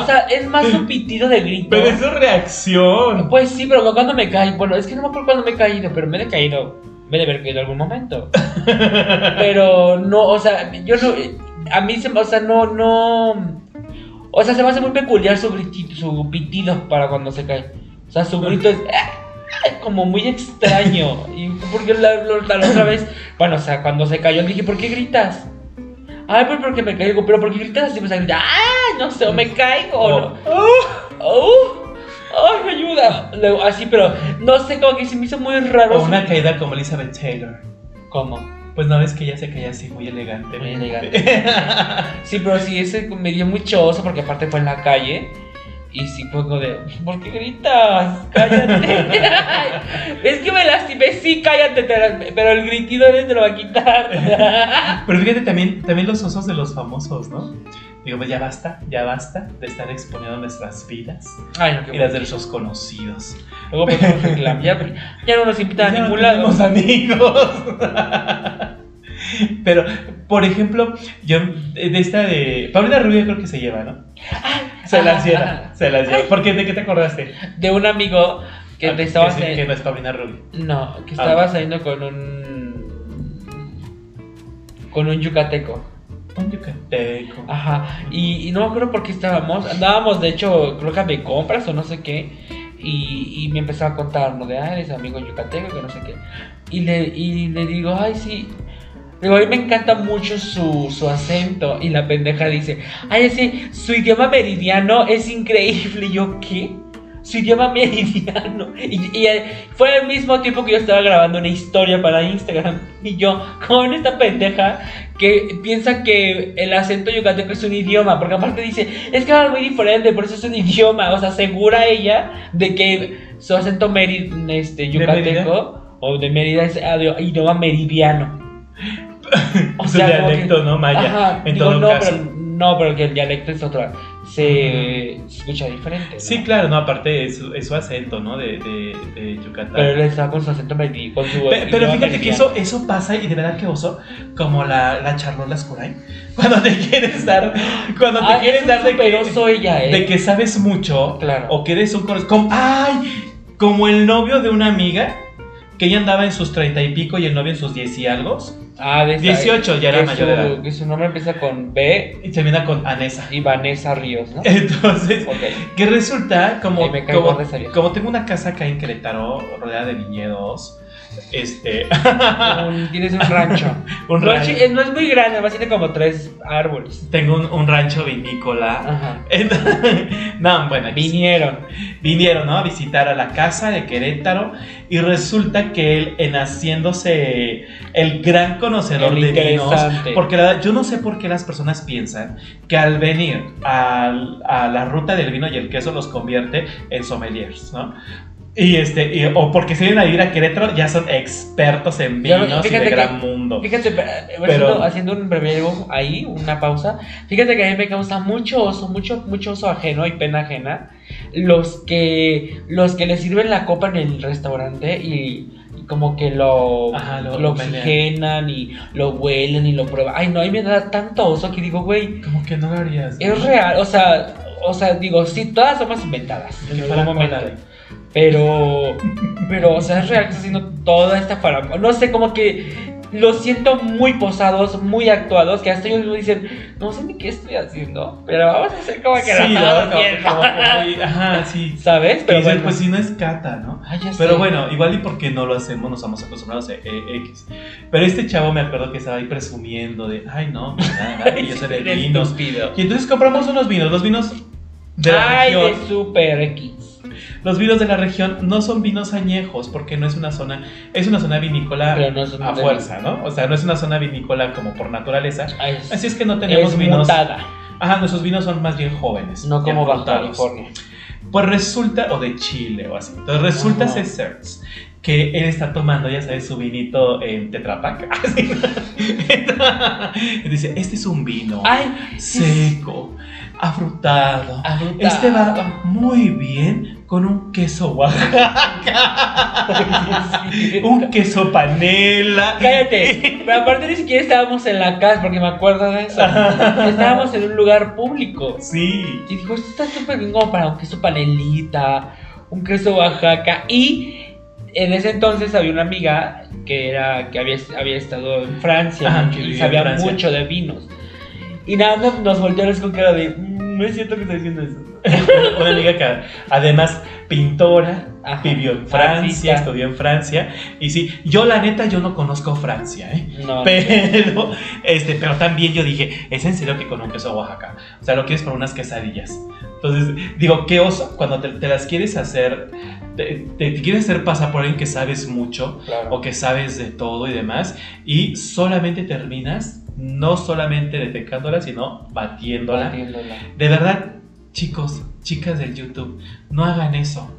O sea, es más un pitido de grito. Pero es su reacción. Pues sí, pero cuando me caí, bueno, es que no me acuerdo cuándo me he caído, pero me he caído, me he de haber caído en algún momento. Pero no, o sea, yo no, a mí se me, o sea, no, no, o sea, se me hace muy peculiar su gritito, su pitido para cuando se cae. O sea, su grito es como muy extraño. Y porque la, la- la otra vez, bueno, o sea, cuando se cayó, le dije, ¿por qué gritas? Ay, pues porque me caigo, pero ¿por qué gritas así? Pues a gritar, ¡ah! No sé, o me caigo, o no. ¡Oh! ¡Ay, me ayuda! Luego, así, pero no sé, como que se me hizo muy raro. O una caída como Elizabeth Taylor. ¿Cómo? Pues no ves que ella se caía así muy elegante. Muy elegante. Sí, pero sí, ese me dio mucho oso porque aparte fue en la calle. Y sí fue como de, ¿por qué gritas? Cállate. es que me lastimé, sí, cállate, te la- pero el gritido él te lo va a quitar. Pero fíjate también, también los osos de los famosos, ¿no? Digo, pues ya basta, ya basta de estar exponiendo nuestras vidas Ay, no, y las de nuestros conocidos. Luego pues nos reclaman, ya, ya no nos invitan a Ya no ningún lado. amigos. Pero, por ejemplo, yo de esta de. Paulina Rubio creo que se lleva, ¿no? Se las ajá, lleva, ajá. se las lleva. ¿Por qué? ¿De qué te acordaste? De un amigo que Ah, estaba que, que no es Paulina Rubio. No, que Ah. estaba saliendo con un. con un yucateco. Un yucateco. Ajá. Y, y no me acuerdo por qué estábamos. Andábamos, de hecho, creo que de compras o no sé qué. Y, y me empezó a contar, ¿no? De, ah, eres amigo yucateco, que no sé qué. Y le, y le digo, ay, sí. Digo, a mí me encanta mucho su, su acento. Y la pendeja dice, ay, sí, su idioma meridiano es increíble. Y yo, ¿qué? Su idioma meridiano. Y, y, eh, fue al mismo tiempo que yo estaba grabando una historia para Instagram. Y yo, con esta pendeja que piensa que el acento yucateco es un idioma. Porque aparte dice, es que es muy diferente, por eso es un idioma. O sea, asegura ella de que su acento meri, este, yucateco o de Mérida es ah, de- idioma meridiano. O sea, dialecto, que- ¿no? Maya. Ajá, en digo, todo no, caso. pero, no, pero que el dialecto es otra. Se escucha diferente. ¿no? Sí, claro, no, aparte es su, es su acento, ¿no? De, de, de Yucatán. Pero él está con su acento. Con su Pe- Pero, idioma fíjate que meridiano. eso, eso pasa y de verdad que oso, como la, la charlola Escuray, cuando te quieres dar, cuando te Ah, quieres es dar de que, ella, ¿eh? de que sabes mucho, Claro. o que eres un como, ay, como el novio de una amiga, que ella andaba en sus treinta y pico y el novio en sus diez y algo. Ah, de esa- 18 ya era que mayor su- edad. Que su nombre empieza con B Y termina con Anesa. y Vanessa Ríos, ¿no? Entonces, que resulta como, como, como tengo una casa acá en Querétaro, rodeada de viñedos, este, Un- tienes un rancho. un rancho- eh, no es muy grande, además tiene como tres árboles. tengo un, un rancho vinícola. Ajá. No, bueno. Vinieron. vinieron ¿no? a visitar a la casa de Querétaro y resulta que él, en haciéndose el gran conocedor El de vinos, porque la yo no sé por qué las personas piensan que al venir al- a, la ruta del vino y el queso los convierte en sommeliers, ¿no? Y este, y- o porque se vienen a vivir a Querétaro, ya son expertos en vinos y fíjate de que- gran mundo. Fíjate, pero, Pero- haciendo, un breve ahí, una pausa. Fíjate que a mí me causa mucho oso, mucho, mucho oso ajeno y pena ajena. Los que, los que le sirven la copa en el restaurante y, y como que lo, Ajá, lo- lo, oxigenan y lo huelen y lo prueban. Ay, no, a mí me da tanto oso que digo, güey, Como que no lo harías. es real. O sea, o sea, digo, sí, todas somos inventadas en algún momento. cola. Pero, pero, o sea, es real que está haciendo toda esta farándula. No sé, como que los siento muy posados, muy actuados, que hasta ellos dicen, no sé ni qué estoy haciendo, pero vamos a hacer como que Sí, la ¿no? estamos Como que- haciendo". como ajá, sí. ¿Sabes? Pero Pero bueno, pues si no es cata, ¿no? Ay, ya Pero sé. bueno, igual y porque no lo hacemos, nos estamos acostumbrados a eh, X. Pero este chavo me acuerdo que estaba ahí presumiendo de, ay no, mira, nada, que yo Eres vinos. estúpido. Y entonces compramos unos vinos, los vinos de la Ay, región. de Super X. Los vinos de la región no son vinos añejos porque no es una zona, es una zona vinícola no a fuerza, ¿no? O sea, no es una zona vinícola como por naturaleza. Es, Así es que no tenemos es vinos. mutada, Ajá, nuestros vinos son más bien jóvenes. no como Baja. California. Pues resulta, o de Chile o así. Entonces resulta ser Serts, que él está tomando, ya sabes, su vinito en Tetrapac. Dice, este es un vino Ay, seco, afrutado. afrutado. Este va muy bien con un queso Oaxaca. un queso panela. Cállate, pero aparte ni siquiera estábamos en la casa, porque me acuerdo de eso. Estábamos en un lugar público. Sí. Y dijo, esto está súper bien como para un queso panelita, un queso Oaxaca. Y en ese entonces había una amiga que era que había, había estado en Francia Ajá, y sabía Francia. mucho de vinos. Y nada más nos volteamos con cara de, "Mm, no es cierto que está diciendo eso. Una amiga que además pintora, Ajá. vivió en Francia, estudió en Francia. Y sí, yo la neta, yo no conozco Francia, ¿eh? No, Pero, este, pero también yo dije, ¿es en serio que con un queso Oaxaca? O sea, lo quieres para unas quesadillas. Entonces, digo, qué oso cuando te, te las quieres hacer, te, te- te quieres hacer pasar por alguien que sabes mucho claro. o que sabes de todo y demás, y solamente terminas, no solamente detectándola, sino batiéndola. Batiéndola. De verdad, chicos, chicas del YouTube, no hagan eso.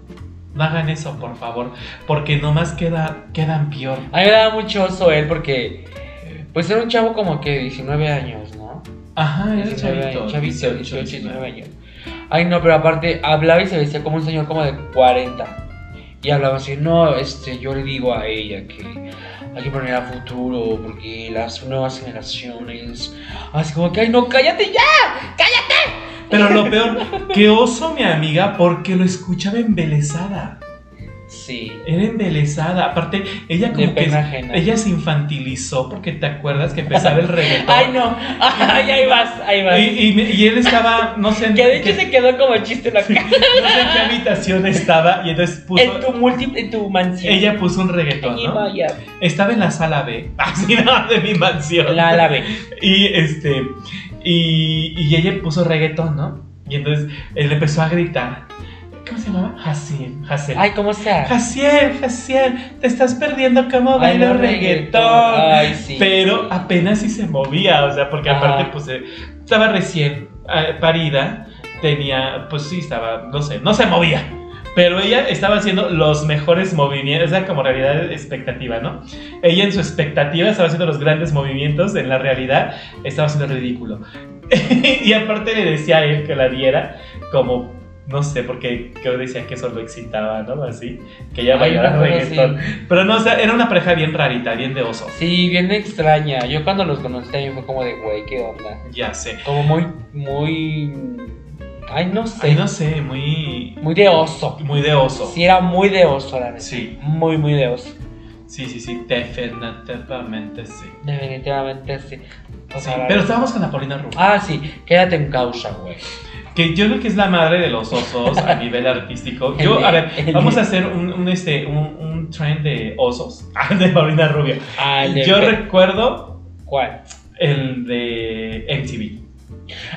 No hagan eso, por favor, porque nomás queda, quedan peor. A mí me daba mucho oso él porque, pues era un chavo como que 19 años, ¿no? Ajá, era 19 chavito. años, chavito, 18, 18, 19 19. años. Ay, no, pero aparte hablaba y se vestía como un señor como de 40. Y hablaba así, no, este, yo le digo a ella que hay que poner a futuro porque las nuevas generaciones. Así como que, ay, no, cállate ya, cállate. Pero lo peor, que oso mi amiga porque lo escuchaba embelesada. Sí, Era embelesada. Aparte, ella de como que ajena. ella se infantilizó porque te acuerdas que empezaba el reggaetón. Ay, no, ay, ahí vas, ahí vas. Y, y me- y él estaba, no sé, en que de hecho se quedó como chiste en la cara. no sé en qué habitación estaba y entonces puso En tu multi, en tu mansión. ella puso un reggaetón, ¿no? vaya, Estaba en la sala B, así no, de mi mansión. la ala B. Y este y, y ella puso reggaetón, ¿no? Y entonces él empezó a gritar. ¿Cómo se llamaba? Hasim, Hassel. Ay, ¿cómo sea? Jaciel, Jaciel, te estás perdiendo cómo Ay, baila no, reggaetón. Ay, sí. Pero apenas si se movía, o sea, porque Ajá. aparte pues eh, estaba recién eh, parida, tenía, pues sí, estaba, no sé, no se movía. Pero ella estaba haciendo los mejores movimientos, esa como realidad expectativa, ¿no? Ella en su expectativa estaba haciendo los grandes movimientos, en la realidad estaba haciendo el ridículo. y aparte le decía a él que la viera como, no sé, porque yo decía que eso lo excitaba, ¿no? Así, que una cosa reggaetón. Pero no, o sea, era una pareja bien rarita, bien de oso. Sí, bien extraña. Yo cuando los conocí también fue como de, güey, ¿qué onda? Ya sé. Como muy, muy... Ay, no sé. Ay, no sé, muy, Muy de oso. muy de oso. Sí, era muy de oso, la neta. Sí. Muy, muy de oso. Sí, sí, sí, definitivamente sí. Definitivamente sí. O Sí, sea, pero estábamos con la Paulina Rubio. Ah, sí, quédate en causa, güey. Que yo creo que es la madre de los osos a nivel artístico. Yo, a ver, vamos a hacer un, un, este, un, un trend de osos. Ah, de Paulina Rubio. Ah, de- Yo recuerdo ¿Cuál? el de MTV.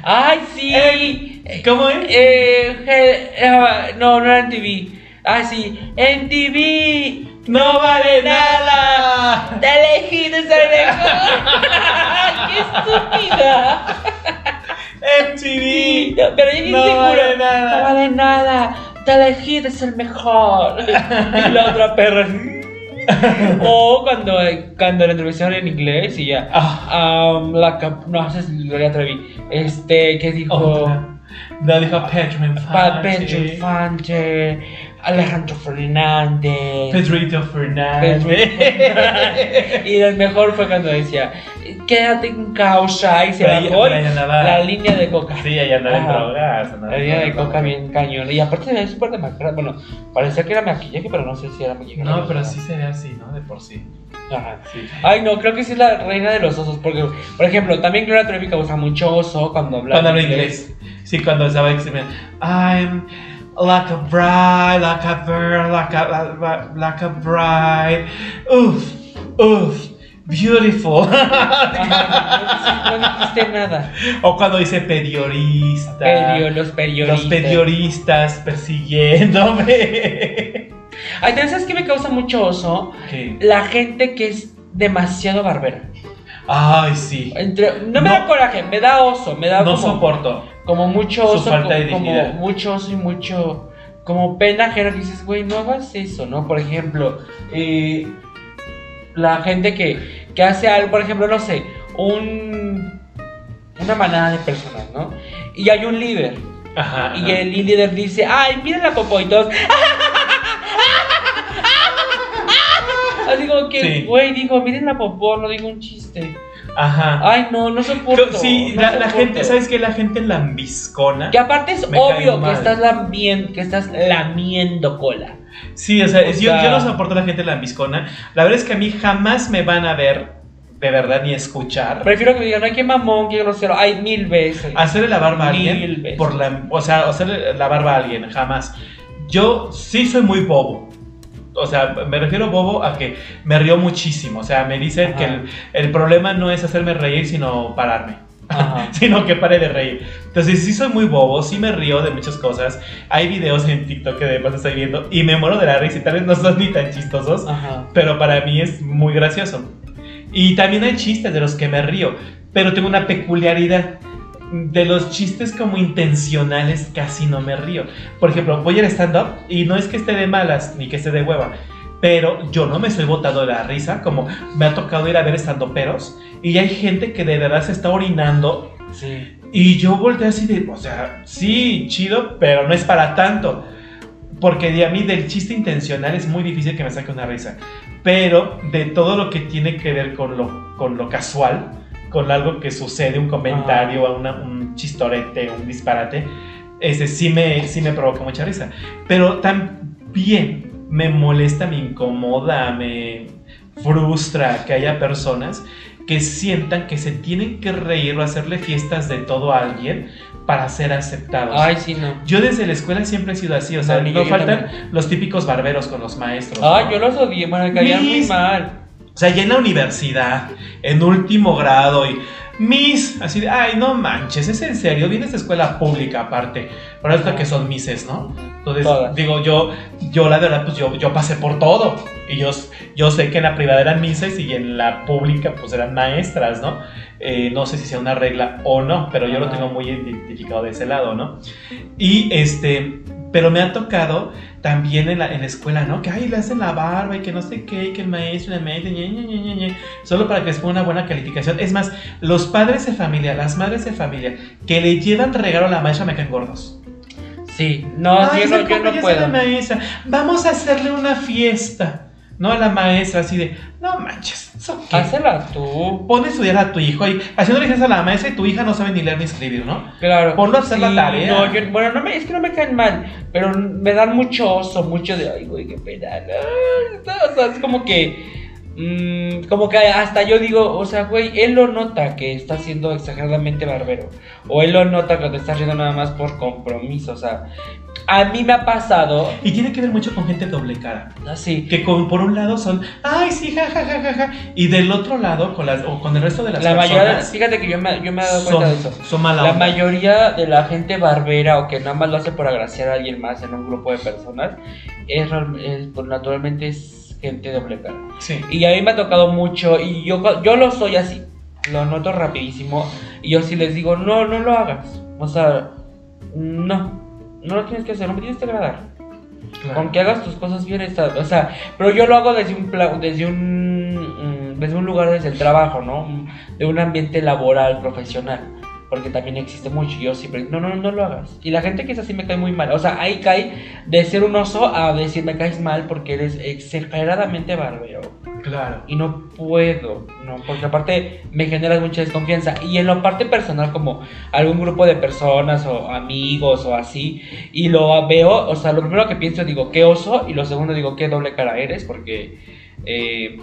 ¡Ay, sí! ¿Cómo es? Eh, eh, no, no era en TV. Ah, sí, en TV. ¡No vale nada! Te elegí de ser mejor. ¡Qué estúpida! MTV. no, pero yo No vale nada. No vale nada. Te elegí de ser mejor. Y la otra perra. o cuando, cuando la entrevistaron en inglés y ya. Ah, Um, la no sé si Gloria Trevi. Este, que dijo. otra. No dijo Pedro Infante. Pedro Infante, Alejandro Fernández. Pedrito Fernández. y el mejor fue cuando decía, quédate en causa y se bajó la línea de coca. Sí, ahí andaba en drogas. La línea de coca bien cañón. Y aparte se veía súper demacrada. Bueno, parecía que era maquillaje, pero no sé si era maquillaje. No, pero sí se ve así, ¿no? De por sí. Ajá. Sí. Ay, no, creo que sí es la reina de los osos. Porque, por ejemplo, también Gloria Trevi causa mucho oso cuando habla Cuando habla inglés. Sí, cuando estaba escribiendo. I'm like a bride, like a bird, like a, like, a bride. Uff, uff, beautiful. Ajá, no, no dijiste nada. o cuando dice periodista. Perio, los periodistas. Los periodistas persiguiéndome. Ay, ¿también sabes qué me causa mucho oso? ¿Qué? La gente que es demasiado barbera. Ay, sí. Entre, no me No. da coraje, me da oso, me da No como, soporto. Como mucho su oso, falta de como, como mucho oso y mucho como pena ajena que dices, güey, no hagas eso, ¿no? Por ejemplo, eh, la gente que, que hace algo, por ejemplo, no sé, un una manada de personas, ¿no? Y hay un líder. Ajá. Y ajá. el líder dice, ay, miren la popó y todos. Así como que, Sí. güey, digo, miren la popó, no digo un chiste. Ajá. Ay, no, no soporto. Sí, no la, gente, ¿sabes qué? La gente lambiscona. Que aparte es obvio que estás, lambien- que estás lamiendo cola. Sí, o sea, O yo, yo no soporto a la gente lambiscona. La verdad es que a mí jamás me van a ver de verdad ni escuchar. Prefiero que me digan, ay, qué mamón, qué grosero. Ay, mil veces. Hacerle la barba a Mil alguien veces. por la, o sea, hacerle la barba a alguien, jamás. Yo sí soy muy bobo. O sea, me refiero bobo a que me río muchísimo. O sea, me dicen Ajá. que el, el problema no es hacerme reír, sino pararme. Sino que pare de reír. Entonces, sí soy muy bobo, sí me río de muchas cosas. Hay videos en TikTok que además estoy viendo y me muero de la risa y tal vez no son ni tan chistosos, Ajá. pero para mí es muy gracioso. Y también hay chistes de los que me río, pero tengo una peculiaridad. De los chistes como intencionales casi no me río. Por ejemplo, voy al stand-up y no es que esté de malas ni que esté de hueva, pero yo no me estoy botando de la risa, como me ha tocado ir a ver stand-uperos y hay gente que de verdad se está orinando Sí. y yo volteé así de, o sea, sí, chido, pero no es para tanto. Porque de a mí del chiste intencional es muy difícil que me saque una risa. Pero de todo lo que tiene que ver con lo, con lo casual, con algo que sucede, un comentario, una- un chistorete, un disparate, ese sí me, sí me provoca mucha risa. Pero también me molesta, me incomoda, me frustra que haya personas que sientan que se tienen que reír o hacerle fiestas de todo a alguien para ser aceptados. Ay, sí, no. Yo desde la escuela siempre he sido así, o sea, No, no faltan también. los típicos barberos con los maestros. Ay, ¿no? yo los odié, me caían muy mal. O sea, ya en la universidad, en último grado y Miss, así de, ay, no manches, es en serio, vienes de escuela pública aparte. Por esto que son Misses, ¿no? Entonces, Todas. digo, yo, yo la verdad, pues yo, yo pasé por todo. Y yo, yo sé que en la privada eran Misses y en la pública, pues eran maestras, ¿no? Eh, no sé si sea una regla o no, pero yo lo tengo muy identificado de ese lado, ¿no? Y este, pero me ha tocado también en la, en la escuela, ¿no? Que ay, le hacen la barba y que no sé qué, y que el maestro, la maestra, ñe, ñe, ñe, ñe, solo para que les ponga una buena calificación. Es más, los padres de familia, las madres de familia, que le llevan regalo a la maestra me caen gordos. Sí, no, Ay, yo no, yo no puedo. maestra. Vamos a hacerle una fiesta. No a la maestra, así de, no manches, ¿eso qué? Hácela tú. Pon a estudiar a tu hijo y haciendo a la maestra y tu hija no sabe ni leer ni escribir, ¿no? Claro. Ponlo a hacer la tarea. No, yo, bueno, no me, es que no me caen mal, pero me dan mucho oso, mucho de, ay, güey, qué pena. no". O sea, es como que, mm, como que hasta yo digo, o sea, güey, él lo nota que está siendo exageradamente barbero. O él lo nota que te está riendo nada más por compromiso. O sea, a mí me ha pasado Y tiene que ver mucho con gente doble cara. así. Que con, por un lado son, ay, sí, ja, ja, ja, ja, ja", Y del otro lado, con, las, o con el resto de las La mayoría, personas, fíjate que yo me, yo me he dado cuenta de eso. son, mala La onda. mayoría de la gente barbera o que nada más lo hace por agraciar a alguien más en un grupo de personas, es- pues, naturalmente es gente doble cara. Sí. Y a mí me ha tocado mucho y yo, yo lo soy así, lo noto rapidísimo y yo sí les digo, no, no lo hagas. O sea, no, no lo tienes que hacer, no me tienes que agradar. claro. Con que hagas tus cosas bien está, o sea, pero yo lo hago desde un desde un mm, desde un lugar desde el trabajo, ¿no? De un ambiente laboral, profesional, porque también existe mucho. Yo siempre, no, no, no lo hagas. Y la gente que es así me cae muy mal. O sea, ahí cae de ser un oso a decir me caes mal porque eres exageradamente barbero. Claro. Y no puedo, no, porque aparte me genera mucha desconfianza. Y en la parte personal, como algún grupo de personas o amigos o así, y lo veo, o sea, lo primero que pienso digo, qué oso, y lo segundo digo, qué doble cara eres, porque eh,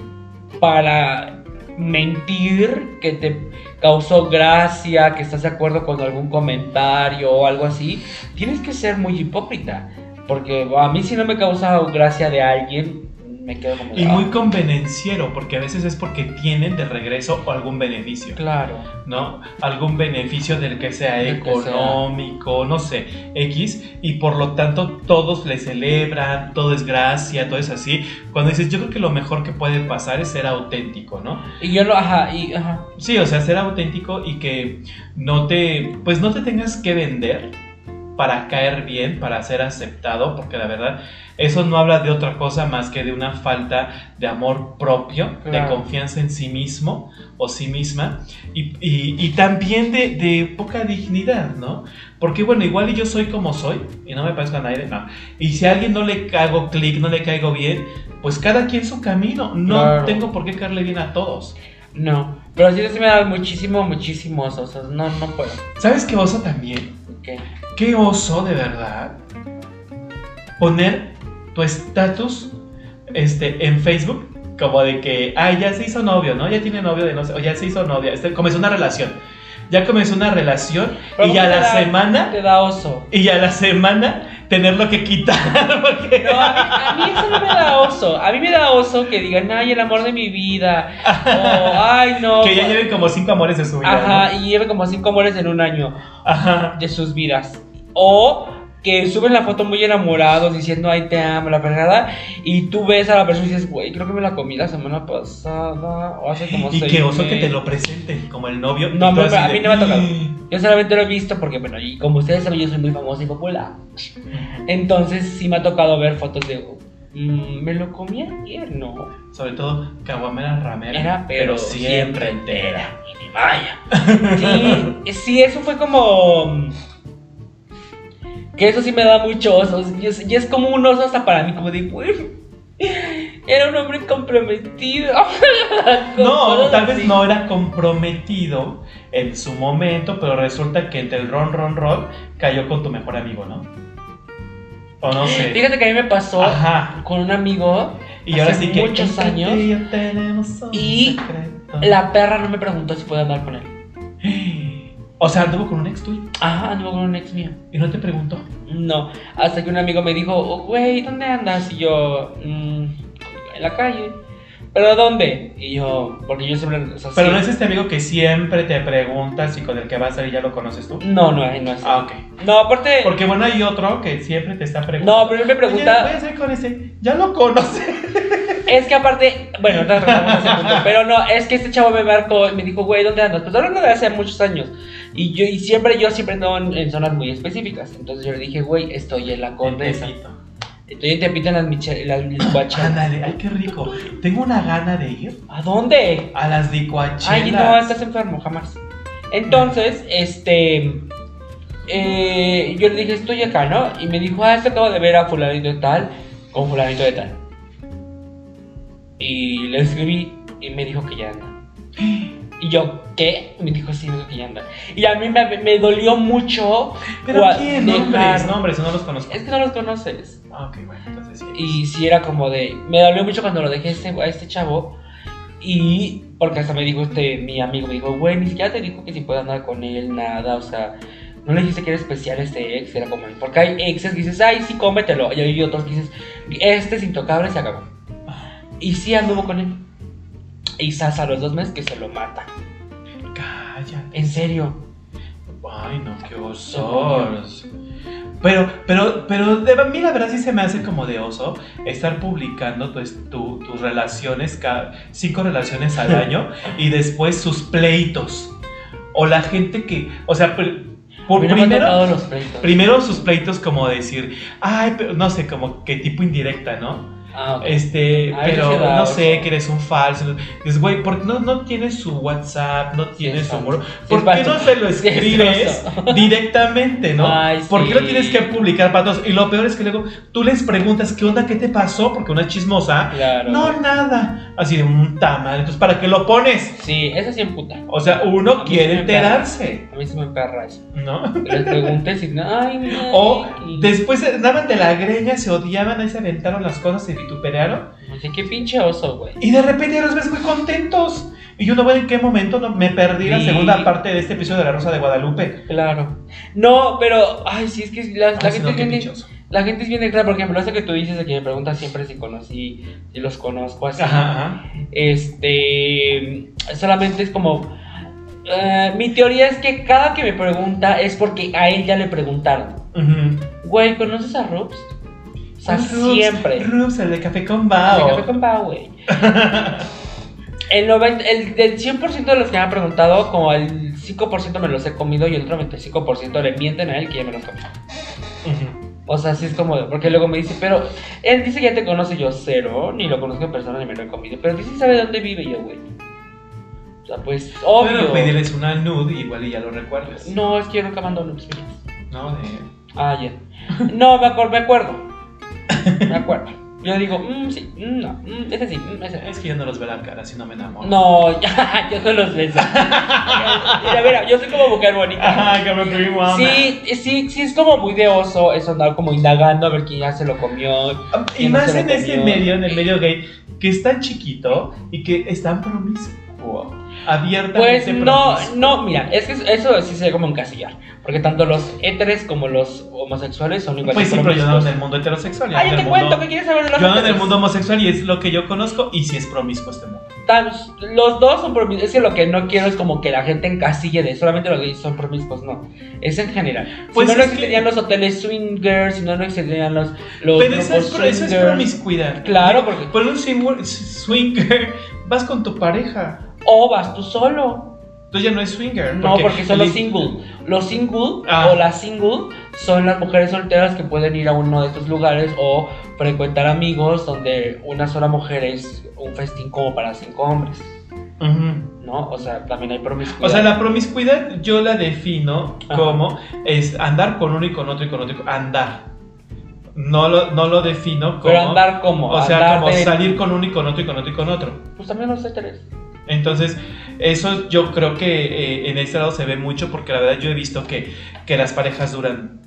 para mentir que te causó gracia, que estás de acuerdo con algún comentario o algo así, tienes que ser muy hipócrita. Porque a mí si no me causa gracia de alguien, me quedo como... Y "Ah, muy convenenciero, porque a veces es porque tienen de regreso algún beneficio, Claro. ¿no? Algún beneficio del que sea Del que sea. económico, no sé, X, y por lo tanto todos le celebran, todo es gracia, todo es así. Cuando dices, yo creo que lo mejor que puede pasar es ser auténtico, ¿no? Y yo lo, ajá, y, ajá. Sí, o sea, ser auténtico y que no te, pues no te tengas que vender para caer bien, para ser aceptado, porque la verdad eso no habla de otra cosa más que de una falta de amor propio, de confianza en sí mismo o sí misma y, y- y también de, de poca dignidad, ¿no? Porque bueno, igual yo soy como soy y no me parezco a nadie, no. Y si a alguien no le hago clic, no le caigo bien, pues cada quien su camino, no Claro. tengo por qué caerle bien a todos. No. Pero sí, sí me da muchísimo, muchísimo oso. O sea, no, no puedo. ¿Sabes qué oso también? ¿Qué? Qué oso de verdad poner tu estatus este, en Facebook como de que, ay, ya se hizo novio, ¿no? Ya tiene novio de no sé, o ya se hizo novia, este, comenzó una relación. Ya comenzó una relación Pero y ya ¿cómo la da- semana Te da oso. y ya la semana tenerlo que quitar porque No, a mí, a mí eso no me da oso. A mí me da oso que digan, ay, el amor de mi vida. O, ay, no. que ya lleven como cinco amores de su vida. Ajá, ¿no? y lleve como cinco amores en un año Ajá. de sus vidas. O que suben la foto muy enamorados diciendo, ay, te amo, la fregada. Y tú ves a la persona y dices, güey, creo que me la comí la semana pasada. O hace como Y seis qué oso que te meses". lo presenten como el novio. No, así a de, mí no me ha tocado. Yo solamente lo he visto porque, bueno, y como ustedes saben, yo soy muy famosa y popular. Entonces sí me ha tocado ver fotos de. mm, me lo comí ayer, no. Sobre todo, caguamera ramera. Era, pero, siempre entera. Y ni vaya. Sí, sí, eso fue como. Que eso sí me da mucho oso. Y es, y es como un oso hasta para mí, como de. Era un hombre comprometido. No, tal vez no era comprometido en su momento, pero resulta que entre el ron, ron, ron cayó con tu mejor amigo, ¿no? O no sé. Fíjate que a mí me pasó Ajá. con un amigo. Y ahora hace sí que muchos años. y secreto. La perra no me preguntó si puedo andar con él. O sea, anduvo con un ex tuyo Ajá, anduvo con un ex mío. y no te preguntó. No, hasta que un amigo me dijo, "Oh, güey, ¿dónde andas? Y yo, "Mm, en la calle. ¿Pero dónde? Y yo, porque yo siempre. o sea, Pero sí- no es este amigo que siempre te pregunta si con el que vas a salir ya lo conoces tú. No, no, no es. Ah, ok. No, aparte. Porque bueno, hay otro que siempre te está preguntando. No, pero él me Oye, voy pregunta. a salir con ese. Ya lo conoces. Es que aparte. Bueno, a ese punto. Pero no, es que este chavo me marcó y me dijo, güey, ¿dónde andas? Pues hablando de hace muchos años. Y yo, y siempre, yo siempre ando en, en zonas muy específicas. Entonces yo le dije, güey, estoy en la Condesa. Estoy en Tepito en las, miche- las licuachelas. Ándale, ay, qué rico. Tengo una gana de ir ¿A dónde? a las licuachelas. Ay, no, estás enfermo, jamás. Entonces, este. eh, yo le dije, estoy acá, ¿no? Y me dijo, ah, es que acabo de ver a Fulanito de tal con Fulanito de tal. Y le escribí y me dijo que ya anda. Y yo, ¿qué? Me dijo, sí, me dijo que ya anda. Y a mí me, me dolió mucho. Pero quién, nombres, nombres, no los conozco. Es que no los conoces. Ah, ok, bueno, entonces sí. Y sí era como de. Me dolió mucho cuando lo dejé a este, a este chavo. Y porque hasta me dijo este, mi amigo, me dijo, güey, ni siquiera te dijo que si puedo andar con él, nada, o sea, no le dijiste que era especial este ex, era como, porque hay exes que dices, ay, sí, cómetelo, y hay otros que dices, este es intocable, se acabó. Y sí anduvo con él. Y Sasa a los dos meses que se lo mata. Calla. En serio. Ay, no, qué osos. Pero, pero, pero de a mí la verdad sí se me hace como de oso estar publicando tu- tus relaciones, cinco relaciones al año y después sus pleitos. O la gente que, o sea, por no primero, los primero sus pleitos como decir, ay, pero no sé, como que tipo indirecta, ¿no? Ah. Este, pero no sé, que eres un falso. Dices, güey, ¿por qué no, no tienes su WhatsApp? No tienes es su muro. ¿Por qué no se lo escribes directamente, no? Ay, ¿Por qué lo tienes que publicar para todos? Y lo peor es que luego tú les preguntas, ¿qué onda? ¿Qué te pasó? Porque una chismosa. Claro. No, nada. Así de un tamal. Entonces, ¿para qué lo pones? Sí, eso sí en puta. O sea, uno quiere sí enterarse, A mí se me perra eso. ¿no? Les pregunté si. Ay, no. O y- después se daban de la greña, se odiaban, ahí se aventaron las cosas, se vituperaron. No sé qué pinche oso, güey. Y de repente ya los ves muy contentos. Y yo no veo en qué momento no, me perdí la segunda parte de este episodio de La Rosa de Guadalupe. Claro. No, pero. Ay, sí, es que la, la Ah, sí, gente pinchoso. La gente es bien extraña, por ejemplo, eso que tú dices de que me preguntas siempre si conocí, si los conozco así. Ajá, ajá. Este. Solamente es como. eh, mi teoría es que cada que me pregunta es porque a él ya le preguntaron. Güey, ¿conoces a Rubs? Sea, Rubs, siempre. Rubs, el de café con De bao. café con Pau, güey. El, 90 el del 100% de los que me han preguntado, como el 5% me los he comido y el otro 95% le mienten a él que ya me los comí. Ujú. O sea, sí es como, de- porque luego me dice, pero él dice que ya te conoce yo cero, ni lo conozco en persona ni me lo he comido, pero dice sabe dónde vive yo, güey. O sea, pues, obvio. Bueno, pedirles una nude igual y ya lo recuerdas. No, es que yo nunca mando nudes mías. No, de... Ah, ya. No, me acuerdo, me acuerdo. Me acuerdo. Yo digo, mmm, sí, mm, no, mm, ese sí, mm, ese Es que yo no los veo la cara, si no me enamoro. No, ya, yo no los beso. Mira, mira, yo soy como mujer bonita. Ajá, que me primo. Sí, sí, sí, es como muy de oso eso andar como indagando a ver quién ya se lo comió. Y ¿Quién no más en este medio, en el medio gay, que es tan chiquito y que es tan promiscuo. Abiertamente Pues no, promiscuo. no, mira, es que eso sí sería como encasillar. Porque tanto los héteres como los homosexuales son igual Pues sí, pero yo no promiscuos. en el mundo heterosexual. ando yo en te el cuento, mundo- ¿qué quieres saber de los Yo ando en el héteros? mundo homosexual y es lo que yo conozco y si es promiscuo este mundo. Tan- Los dos son promiscuos. Es que lo que no quiero es como que la gente encasille de solamente los gays son promiscuos, no. Es en general. Pues si no, no es que- existirían los hoteles swingers, si no, no existirían los, los Pero eso es, eso es promiscuidad. Claro, porque- Por un swing- swinger, vas con tu pareja. O vas tú solo. Entonces ya no es swinger. No, porque son el- los single. Los single Ah. o las single son las mujeres solteras que pueden ir a uno de estos lugares o frecuentar amigos donde una sola mujer es un festín como para cinco hombres, Ujú. ¿no? O sea, también hay promiscuidad. O sea, la promiscuidad yo la defino Ajá. como es andar con uno y con otro y con otro. Andar. No lo, no lo defino como. Pero andar como. O sea, andar como de- salir con uno y con otro y con otro y con otro. Pues también los héteros. Entonces, eso yo creo que eh, en este lado se ve mucho porque la verdad yo he visto que, que las parejas duran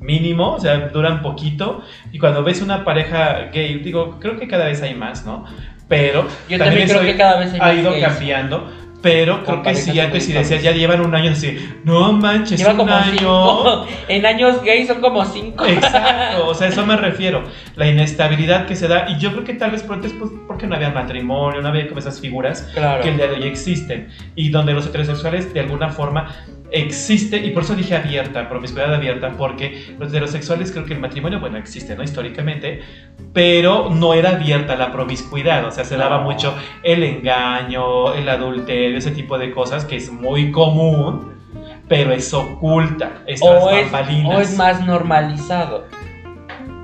mínimo, o sea, duran poquito. Y cuando ves una pareja gay, digo, creo que cada vez hay más, ¿no? Pero Yo también creo eso que cada vez hay ha ido gays. cambiando. Pero creo que si homosexuales. decías ya llevan un año así, no manches, Lleva un como año. cinco. En años gays son como cinco. Exacto, o sea, eso me refiero. La inestabilidad que se da. Y yo creo que tal vez por antes, pues, porque no había matrimonio, no había como esas figuras Claro. que el día de hoy existen y donde los heterosexuales de alguna forma existe y por eso dije abierta, promiscuidad abierta, porque los heterosexuales creo que el matrimonio, bueno, existe, ¿no? Históricamente, pero no era abierta la promiscuidad, o sea, se daba mucho el engaño, el adulterio, ese tipo de cosas que es muy común, pero es oculta, es O es, o es más normalizado.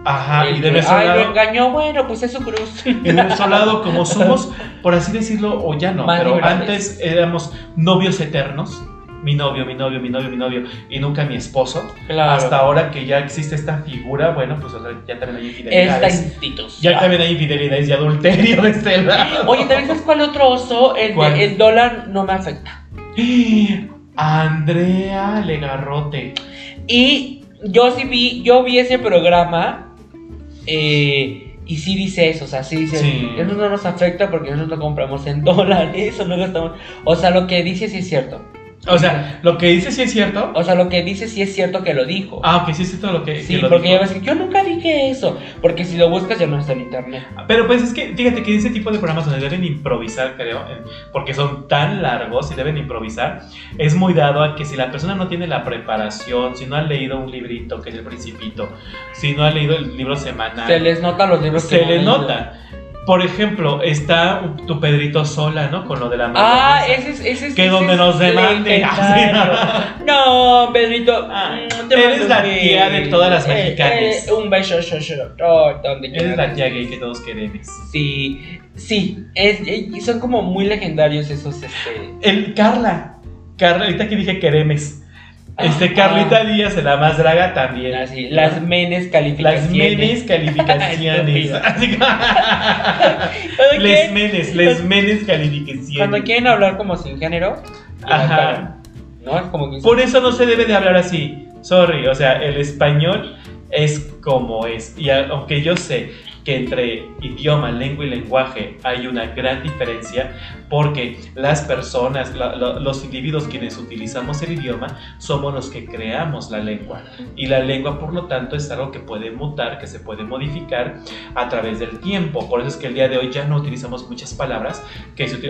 Ajá, y de nuestro Ay, lo lado, engañó, bueno, pues es su cruz. y de nuestro lado, como somos, por así decirlo, o ya no, Más pero antes éramos novios eternos, mi novio, mi novio, mi novio, mi novio, y nunca mi esposo. Claro. Hasta ahora que ya existe esta figura, bueno, pues o sea, ya también hay Esta infidelidades. institución. Ya también hay infidelidades y adulterio de este lado. Oye, ¿también sabes cuál otro oso? El, ¿Cuál? el dólar no me afecta. Andrea Legarrote. Y yo sí vi, yo vi ese programa eh, Y sí dice eso, o sea, sí dice, Sí. eso no nos afecta porque nosotros lo compramos en dólares, o no gastamos. O sea, lo que dice sí es cierto. O sea, lo que dice sí es cierto. O sea, lo que dice sí es cierto que lo dijo. Ah, ok, sí es cierto lo que, sí, que lo porque dijo. ya ves que yo nunca dije eso. Porque si lo buscas ya no está en internet. Pero pues es que, fíjate que ese tipo de programas donde deben improvisar, creo, porque son tan largos y deben improvisar, es muy dado a que si la persona no tiene la preparación, si no ha leído un librito, que es el Principito, si no ha leído el libro semanal, Se les nota los libros que se no le han leído. nota. Por ejemplo, está tu Pedrito Sola, ¿no? Con lo de la Ah, mayonesa. ese es. Ese es Que ese donde es nos demanden. No, Pedrito. Ah, mm, te eres la un tía de todas las eh, mexicanas. eh, un beso, yo, yo, oh, donde Eres quieras. la tía gay que todos queremos. Sí, sí. Es, eh, son como muy legendarios esos. Este, El Carla. Carla, ahorita que dije queremes. Este, Ah. Carlita Díaz, la más draga también. así, las menes calificaciones. Las menes calificaciones. Les menes, les menes calificaciones. Cuando quieren hablar como sin género, Ajá. ¿no? Es como que Por eso no se debe de hablar así. Sorry, o sea, el español es como es. Y aunque yo sé que entre idioma, lengua y lenguaje hay una gran diferencia, porque las personas, los individuos quienes utilizamos el idioma, somos los que creamos la lengua. Y la lengua, por lo tanto, es algo que puede mutar, que se puede modificar a través del tiempo. Por eso es que el día de hoy ya no utilizamos muchas palabras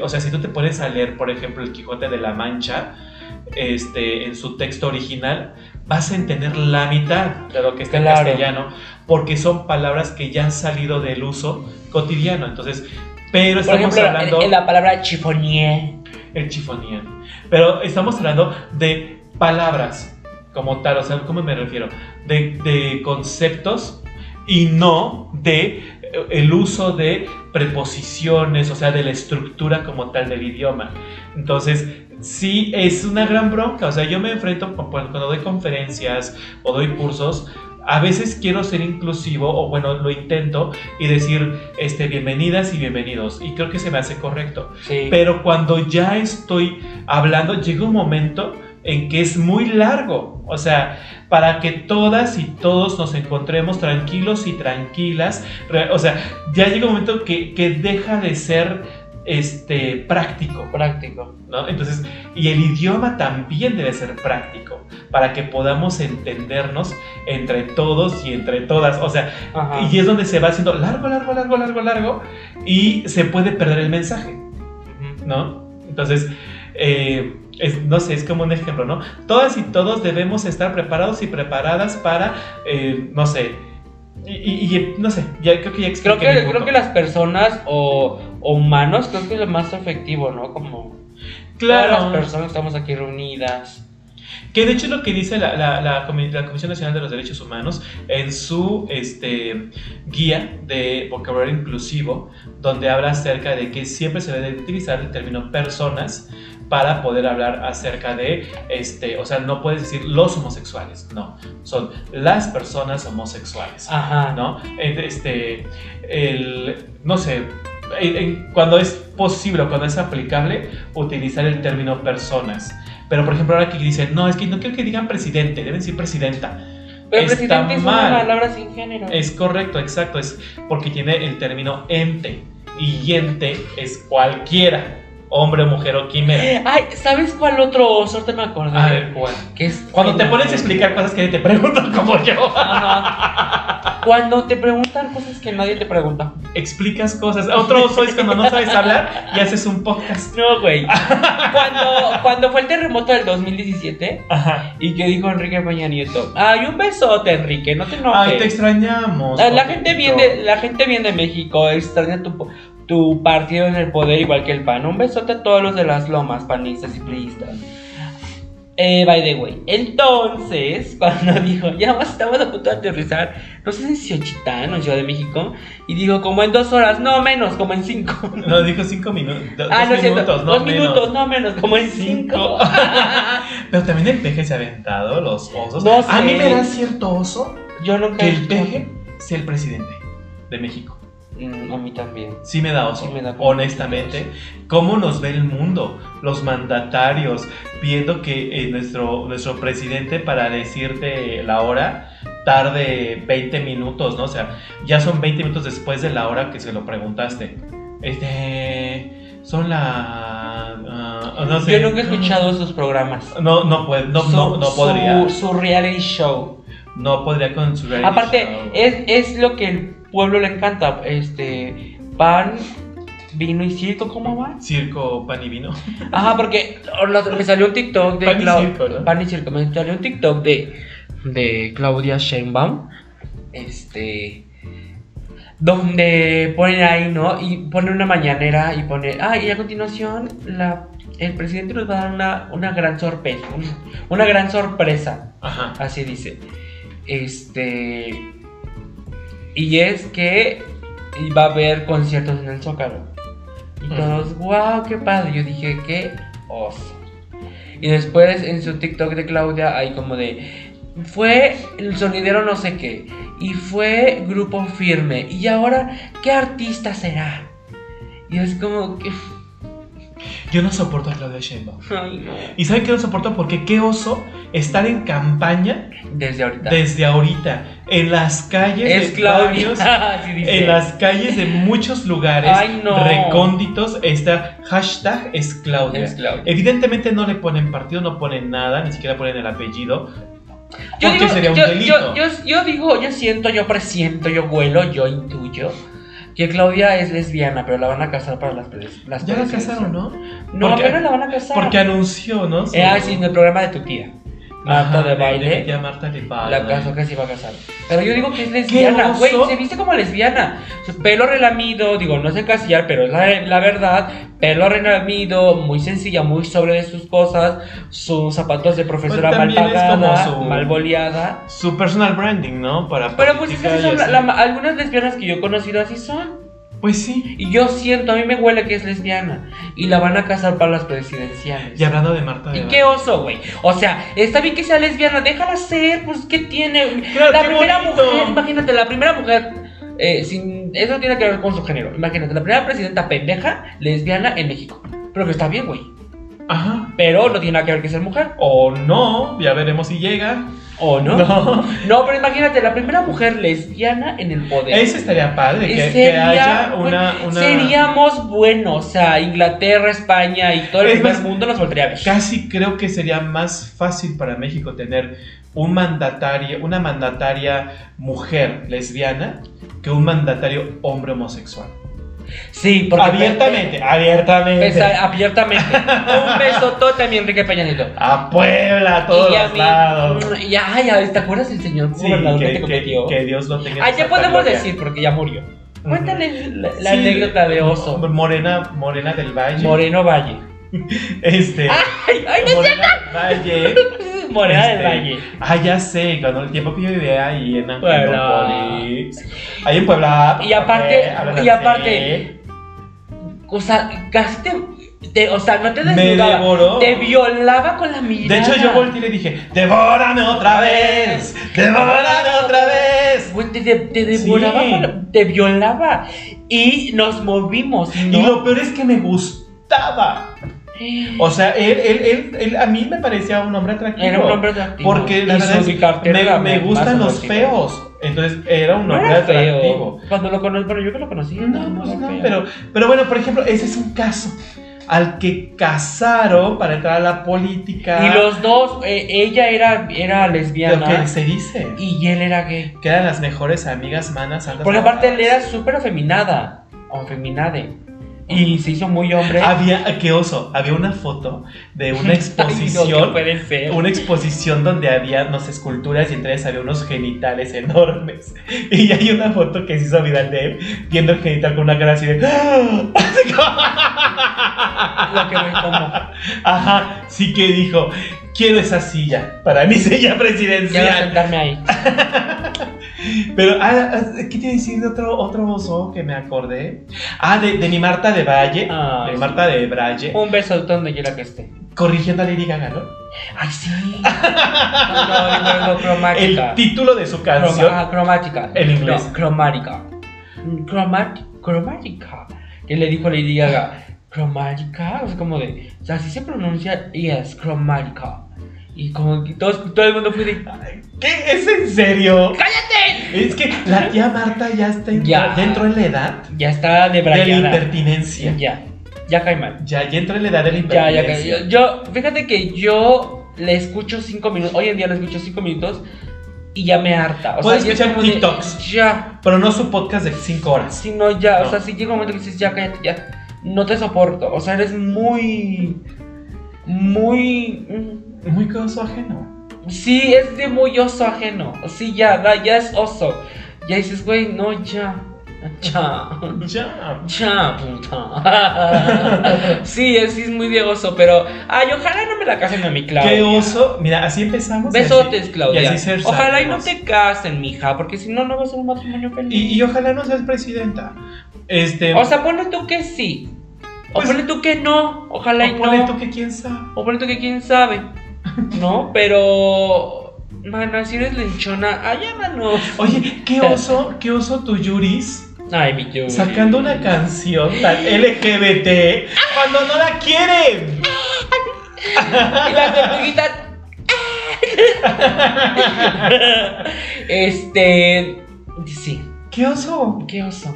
O sea, si tú te pones a leer, por ejemplo, el Quijote de la Mancha, este, en su texto original, vas a entender la mitad de lo que está Claro. en castellano, porque son palabras que ya han salido del uso cotidiano. Entonces, pero Por estamos ejemplo, hablando en, en la palabra chifonier. el chifonía. Pero estamos hablando de palabras como tal, o sea, ¿cómo me refiero? De, de conceptos y no de el uso de preposiciones, o sea, de la estructura como tal del idioma. Entonces, sí es una gran bronca, o sea, yo me enfrento cu- cuando doy conferencias o doy cursos, a veces quiero ser inclusivo, o bueno, lo intento, y decir, este, bienvenidas y bienvenidos, y creo que se me hace correcto. Sí. Pero cuando ya estoy hablando, llega un momento en que es muy largo. O sea, para que todas y todos nos encontremos tranquilos y tranquilas. O sea, ya llega un momento que, que deja de ser este, práctico. práctico. ¿no? Entonces, y el idioma también debe ser práctico para que podamos entendernos entre todos y entre todas. O sea, Ajá. y es donde se va haciendo largo, largo, largo, largo, largo y se puede perder el mensaje. ¿no? Entonces, eh, es- no sé, es como un ejemplo, ¿no? Todas y todos debemos estar preparados y preparadas para, eh, no sé, y, y- y, no sé, ya creo que ya Creo que, creo que las personas o, o humanos, creo que es lo más efectivo, ¿no? Como Claro, todas las personas estamos aquí reunidas. que de hecho es lo que dice la, la- la Comi- la Comisión Nacional de los Derechos Humanos en su este, guía de vocabulario inclusivo, donde habla acerca de que siempre se debe utilizar el término personas para poder hablar acerca de, este, o sea, no puedes decir los homosexuales, no, son las personas homosexuales, Ajá. ¿no? Este, el, no sé, cuando es posible o cuando es aplicable, utilizar el término personas. Pero, por ejemplo, ahora que dicen, no, es que no quiero que digan presidente, deben decir presidenta. Pero Está presidente es mal. una palabra sin género. Es correcto, exacto, es porque tiene el término ente. Y ente es cualquiera, hombre, mujer o quimera. Ay, ¿sabes cuál otro oso te me acordé? A ver, ¿cuál? Que es Cuando te pones a explicar cosas que te preguntan como yo. Ajá. Cuando te preguntan cosas que nadie te pregunta. Explicas cosas. Otro oso es cuando no sabes hablar y haces un podcast. No, güey. Cuando, cuando fue el terremoto del 2017 Ajá. y que dijo Enrique Peña Nieto, ay, un besote, Enrique, no te enojes. Ay, te extrañamos. La, gente bien de, la gente bien de México extraña tu, tu partido en el poder igual que el PAN. Un besote a todos los de las lomas, panistas y priistas. Eh, by the way, entonces, cuando dijo, ya más estamos a punto de aterrizar, no sé si en Xochitán o Ciudad de México, y dijo, como en dos horas, no menos, como en cinco. No, dijo cinco minutos. ah, dos no es cierto, minutos, no dos menos. minutos, no menos, como en cinco. Pero también el peje se ha aventado, los osos. No A mí me da cierto oso Yo nunca que el peje sea el presidente de México. A mí también. Sí me da oso, Sí me da honestamente. ¿Cómo nos ve el mundo? Los mandatarios, viendo que eh, nuestro, nuestro presidente para decirte la hora, tarde 20 minutos, ¿no? O sea, ya son 20 minutos después de la hora que se lo preguntaste. Este. Son la. ah, no sé. Yo nunca he escuchado esos programas. No, no, puede, no, Su- no, no podría. Su, reality show. No podría con su reality Aparte, show. es, es lo que pueblo le encanta. Este. Pan, vino y circo, ¿cómo va? Circo, pan y vino. Ajá, porque me salió un TikTok de Pan y circo, ¿no? Pan y circo, me salió un TikTok de, de Claudia Sheinbaum. Este. Donde ponen ahí, ¿no? Y ponen una mañanera y pone. Ah, y a continuación, la, el presidente nos va a dar una, una gran sorpresa. un- una gran sorpresa. Ajá. Así dice. Este. Y es que va a haber conciertos en el Zócalo. Y todos, wow, qué padre. Yo dije, qué oso. Y después en su TikTok de Claudia hay como de. Fue el sonidero no sé qué. Y fue grupo firme. Y ahora, ¿qué artista será? Y es como que. Yo no soporto a Claudia Sheinbaum. Ay, no. ¿Y saben qué no soporto? Porque qué oso estar en campaña Desde ahorita. desde ahorita. En las calles es de dice. En las calles de muchos lugares Ay, no. recónditos está hashtag es Claudia. Es Claudia. Evidentemente no le ponen partido, no ponen nada, ni siquiera ponen el apellido. Yo porque digo, sería un yo, delito. yo, yo- yo digo, yo siento, yo presiento, yo huelo, yo intuyo que Claudia es lesbiana, pero la van a casar para las, las ya la casaron, ¿no? No, Porque- pero la van a casar. Porque anunció, ¿no? Su- Eh, ah, sí, en el programa de tu tía. Marta Ajá, de baile. Ya Marta de baile. La casó que se iba a casar. Pero yo digo que es lesbiana, güey. Se viste como lesbiana. Su pelo relamido, digo, no sé casillar, pero es la, la verdad. Pelo relamido, muy sencilla, muy sobre de sus cosas. Sus zapatos de profesora Pues mal pagada, su- mal boleada. Su personal branding, ¿no? Para Pero pues es que son la- así. la- algunas lesbianas que yo he conocido así son. Pues sí. Y yo siento, a mí me huele que es lesbiana. Y la van a casar para las presidenciales. Y hablando de Marta de ¿Y qué oso, güey? O sea, está bien que sea lesbiana, déjala ser, pues ¿qué tiene? Claro, la qué primera bonito. mujer, imagínate, la primera mujer, eh, sin, eso tiene que ver con su género. Imagínate, la primera presidenta pendeja lesbiana en México. Pero que está bien, güey. Ajá. Pero no tiene nada que ver que ser mujer. O no, ya veremos si llega. ¿O no? No. No, pero imagínate, la primera mujer lesbiana en el poder. Eso estaría padre, que, que Sería- haya una. Seríamos buenos, o sea, Inglaterra, España y todo el Es primer más, mundo nos volvería a ver. Casi creo que sería más fácil para México tener un mandatario, una mandataria mujer lesbiana que un mandatario hombre homosexual. Sí, porque abiertamente, abiertamente. Pesa- abiertamente. Un besotote a mi Enrique Peña Nieto. A Puebla, a todos y a los mí- lados. Y ay, ¿te acuerdas del señor Sí, gobernador que, que, te que- cometió? que Dios lo tenga. en Ah, ya podemos gloria. decir porque ya murió. Cuéntale la, la Sí, anécdota de oso. Morena, Morena del Valle. Moreno Valle. Este. Ay, ay, Morena Valle. Morena del Este, Valle. Ah, ya sé, cuando el tiempo que yo vivía ahí en Puebla. Angelópolis. Ahí en Puebla. Y aparte- hablan y aparte- O sea, casi te, te- o sea, no te Me desnudaba, devoró. te violaba con la De mirada. hecho, yo volteé y le dije: ¡Devórame otra vez! ¡Devórame otra vez! Te, te- te devoraba, Sí. con te violaba y nos movimos, ¿no? Y lo peor es que me gustaba. O sea, él, él, él, él a mí me parecía un hombre atractivo. Era un hombre atractivo. Porque la verdad es, me, me gustan los feos. Entonces era un No hombre feo. atractivo. Cuando lo conocí, bueno, yo que lo conocí. No, pues no, feo. pero, pero bueno, por ejemplo, ese es un caso al que casaron para entrar a la política. Y los dos, eh, ella era, era Lo que lesbiana se dice. y él era gay. Que eran las mejores amigas manas santas. Porque aparte él era súper afeminada. O feminade. Y se hizo muy hombre. Había, qué oso, había una foto de una Ay, no, exposición. que puede ser. una exposición donde había, no sé, esculturas y entre ellas había unos genitales enormes. Y hay una foto que se hizo viral de él viendo el genital con una cara así de. Como- Lo que me como. Ajá, sí que dijo: Quiero esa silla. Para mi silla presidencial. sentarme ahí. Pero, ah, ah, ¿qué te decir de otro, otro oso que me acordé? Ah, de, de mi Marta de Valle. Ah, de sí. Marta de Braille. Un beso donde quiera que esté. Corrigiendo a Lady Gaga, ¿no? Ay, sí. No, no, no, cromática. El título de su Croma- canción. ah, cromática. En inglés. Cromática. Cromat cromática. Que le dijo Lady Gaga. Cromática. O sea, como de. O sea, así se pronuncia. Yes, cromática. Y como que todos, todo el mundo fue de. ¿Qué? ¿Es en serio? ¡Cállate! Es que la tía Marta ya está en- Ya. entró en la edad Ya está de de la brayada. impertinencia. Ya, ya cae mal. Ya, ya entró en la edad de la Ya, ya cae. impertinencia. Yo, yo- fíjate que yo le escucho cinco minutos. Hoy en día le escucho cinco minutos y ya me harta. O Puedes ya es escuchar como de, TikToks. Ya. Pero no su podcast de 5 horas. Si no, ya. No. O sea, si llega un momento que dices, ya cállate, ya. No te soporto. O sea, eres muy. Muy. mm, Muy coso ajeno. Sí, es de muy oso ajeno. Sí, ya, da, ya es oso. Ya dices, güey, no, ya. Ya. Ya. Ya, puta. sí, es, muy de oso, pero. Ay, ojalá no me la casen a mi Claudia. Qué oso. Mira, así empezamos. y así- Besotes, Claudia. y así ser ojalá y no te casen, mija, porque si no, no va a ser un matrimonio feliz. Y, y ojalá no seas presidenta. Este. O sea, ponle tú que sí. O Pues- ponle tú que no. Ojalá y o ponle no. tú que quién sabe. O ponle tú que quién sabe. ¿No? Pero. Mana, si eres lenchona, ay, llámanos. Oye, qué oso, qué oso tu Yuris. Ay, mi Yuri. Sacando una canción tan LGBT cuando no la quieren. Y la tortuguita. este. Sí, ¿Qué oso? qué oso.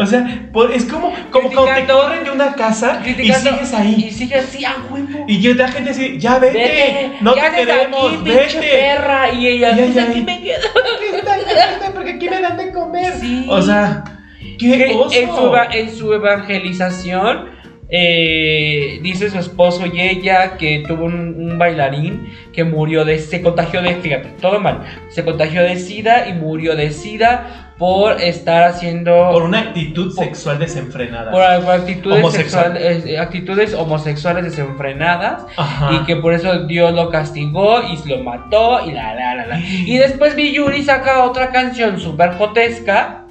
O sea, por- es como, como cuando te corren de una casa y sigues Y ahí. sigue así a huevo. Y yo la gente dice, ya vete, Vete, no ¿qué te queremos, aquí, vete. perra. Y ella, Y pues ella aquí ahí. me quedo. Porque aquí me dan de comer. Sí. O sea, qué oso. en, su, en su evangelización eh, dice su esposo y ella que tuvo un, un bailarín que murió de se contagió de fíjate todo mal se contagió de sida y murió de sida por estar haciendo Por una actitud sexual desenfrenada. por actitudes Homosexual. eh, actitudes homosexuales desenfrenadas Ajá. y que por eso Dios lo castigó y lo mató y la la la la y después Yuri saca otra canción súper jotesca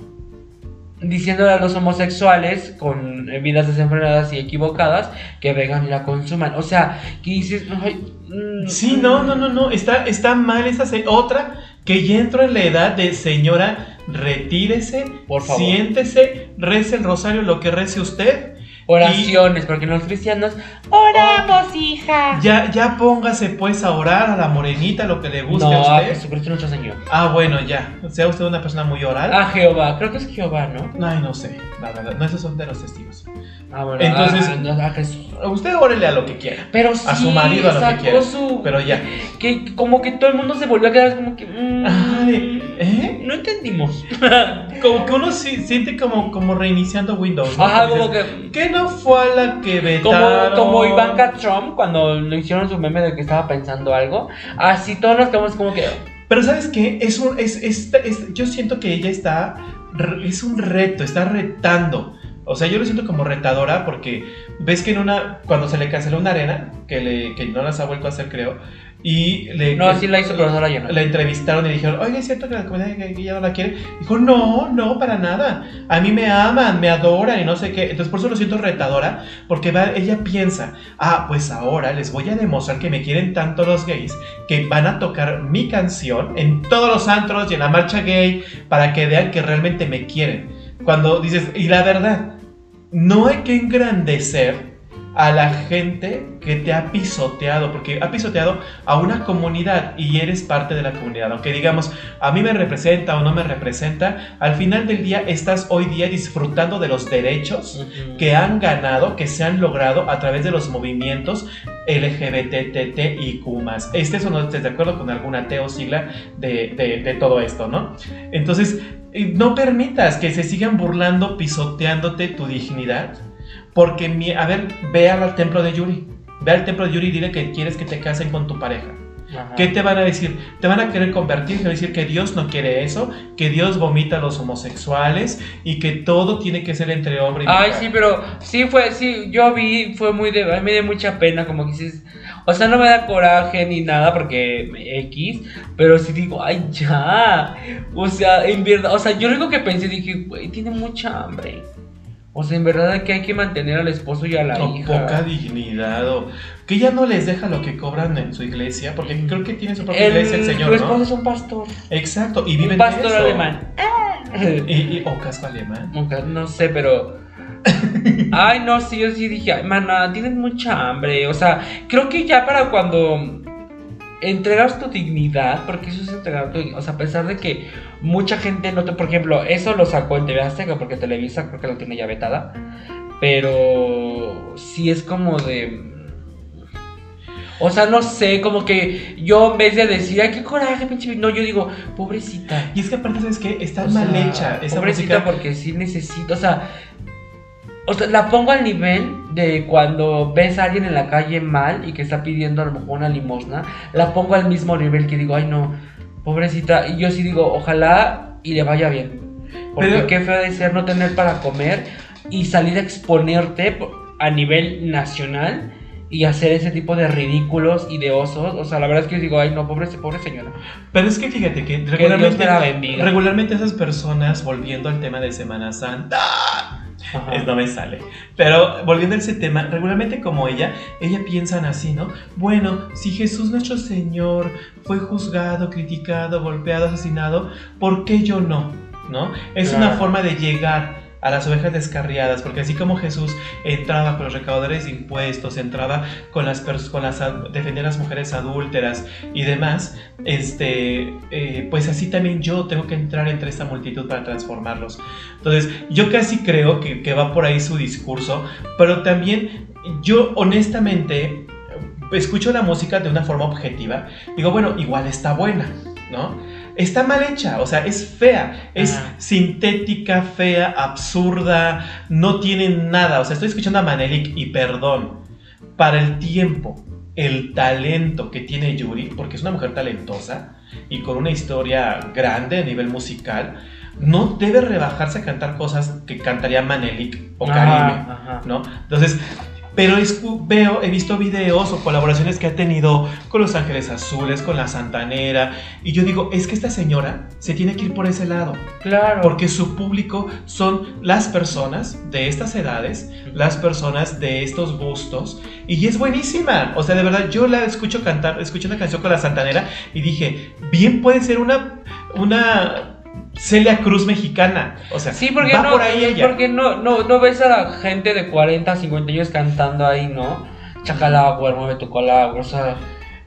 diciéndole a los homosexuales con vidas desenfrenadas y equivocadas que vengan y la consuman. O sea, que dices, ay, mm, Sí, no, no, no, no. Está, está mal esa otra que ya entró en la edad de señora, retírese, Por favor. siéntese, rece el rosario lo que rece usted. Oraciones, porque los cristianos oramos, hija. Ya, ya póngase pues a orar a la morenita lo que le guste No, a usted. Jesucristo nuestro Señor. Ah, bueno, ya. Sea usted una persona muy oral. A Jehová, creo que es Jehová, ¿no? Ay, no sé, la verdad. No, esos son de los testigos. Ah, bueno, Entonces- a, no, a Jesús. Usted órele a lo que quiera. Pero sí, A su marido, a lo que quiera. su- Pero ya. que como que todo el mundo se volvió a quedar como que mm, Ay, ¿eh? no entendimos. Como que uno sí- siente como, como reiniciando Windows. ¿no? Ajá, como que ¿Qué no fue a la que como, vetaron? como Ivanka Trump cuando le hicieron su meme de que estaba pensando algo, así todos nos quedamos como que Pero ¿sabes qué? Es un, es, es- es- yo siento que ella está, es un reto, está retando. O sea, yo lo siento como retadora porque ves que en una, cuando se le canceló una arena, que, le, que no las ha vuelto a hacer creo, y le... no así la hizo pero no la llenó. La entrevistaron y dijeron, oye, ¿es cierto que la comunidad gay ya no la quiere? Dijo, no, no, para nada. A mí me aman, me adoran y no sé qué. Entonces por eso lo siento retadora, porque va- ella piensa, ah, pues ahora les voy a demostrar que me quieren tanto los gays que van a tocar mi canción en todos los antros y en la marcha gay para que vean que realmente me quieren. Cuando dices, y la verdad, no hay que engrandecer a la gente que te ha pisoteado, porque ha pisoteado a una comunidad y eres parte de la comunidad. Aunque digamos, a mí me representa o no me representa, al final del día estás hoy día disfrutando de los derechos que han ganado, que se han logrado a través de los movimientos LGBTTIQ+. Este es o no estés de acuerdo con alguna T o sigla de, de- de todo esto, ¿no? Entonces, eh, no permitas que se sigan burlando, pisoteándote tu dignidad, porque, mi- a ver, ve al templo de Yuri. Ve al templo de Yuri y dile que quieres que te casen con tu pareja. Ajá. ¿Qué te van a decir? Te van a querer convertir, te van a decir que Dios no quiere eso, que Dios vomita a los homosexuales y que todo tiene que ser entre hombre y mujer. Ay, sí, pero sí fue, sí, yo vi, fue muy de, me dio mucha pena, como que dices, o sea, no me da coraje ni nada porque X, pero sí digo, ay, ya, o sea, en verdad, o sea, yo lo único que pensé, dije, güey, tiene mucha hambre, o sea, en verdad que hay que mantener al esposo y a la O hija. poca dignidad, o que ya no les deja lo que cobran en su iglesia, porque creo que tiene su propia El, iglesia el tu Señor, esposo ¿no? es un pastor, Exacto, y viven un pastor eso. alemán. Y, y- o casco alemán. No sé, pero. Ay, no, sí, yo sí dije, ay, mana, tienes mucha hambre. O sea, creo que ya para cuando entregar tu dignidad, porque eso es entregar tu dignidad. O sea, a pesar de que mucha gente no te. Por ejemplo, eso lo sacó en TV Azteca, porque Televisa creo que lo tiene ya vetada. Pero sí es como de. O sea, no sé, como que yo en vez de decir, ay, qué coraje, pinche. No, yo digo, pobrecita. Y es que aparte, ¿sabes qué? Está O mal sea, hecha. Esa pobrecita música. porque sí necesito, o sea, o sea, la pongo al nivel de cuando ves a alguien en la calle mal y que está pidiendo a lo mejor una limosna, la pongo al mismo nivel que digo, ay no, pobrecita, y yo sí digo, ojalá y le vaya bien. Porque Pero- qué feo de ser no tener para comer y salir a exponerte po- a nivel nacional y hacer ese tipo de ridículos y de osos. O sea, la verdad es que yo digo, ay no, pobre, pobre señora. Pero es que fíjate que regularmente, te la bendiga. regularmente esas personas, volviendo al tema de Semana Santa. Es, no me sale. Pero volviendo a ese tema, regularmente como ella, ella piensan así, ¿no? Bueno, si Jesús nuestro Señor fue juzgado, criticado, golpeado, asesinado, ¿por qué yo no? ¿No? Es una forma de llegar a las ovejas descarriadas, porque así como Jesús entraba con los recaudadores de impuestos, entraba con las con las defender a las mujeres adúlteras y demás, este, eh, pues así también yo tengo que entrar entre esta multitud para transformarlos. Entonces, yo casi creo que, que va por ahí su discurso, pero también yo honestamente escucho la música de una forma objetiva, digo, bueno, igual está buena, ¿no? Está mal hecha, o sea, es fea, es sintética, fea, absurda, no tiene nada, o sea, estoy escuchando a Manelik y perdón, para el tiempo, el talento que tiene Yuri, porque es una mujer talentosa y con una historia grande a nivel musical, no debe rebajarse a cantar cosas que cantaría Manelik o Karime. ¿no? Entonces, pero veo, he visto videos o colaboraciones que ha tenido con Los Ángeles Azules, con La Santanera, y yo digo, es que esta señora se tiene que ir por ese lado, Claro. porque su público son las personas de estas edades, las personas de estos gustos, y es buenísima, o sea, de verdad, yo la escucho cantar, escuché una canción con La Santanera y dije, bien puede ser una, una Celia Cruz mexicana, o sea, Sí, porque va no, por ahí ella. porque no, no, no ves a la gente de 40, 50 años cantando ahí, ¿no? Chacala, güey, mueve tu cola, güey, o sea,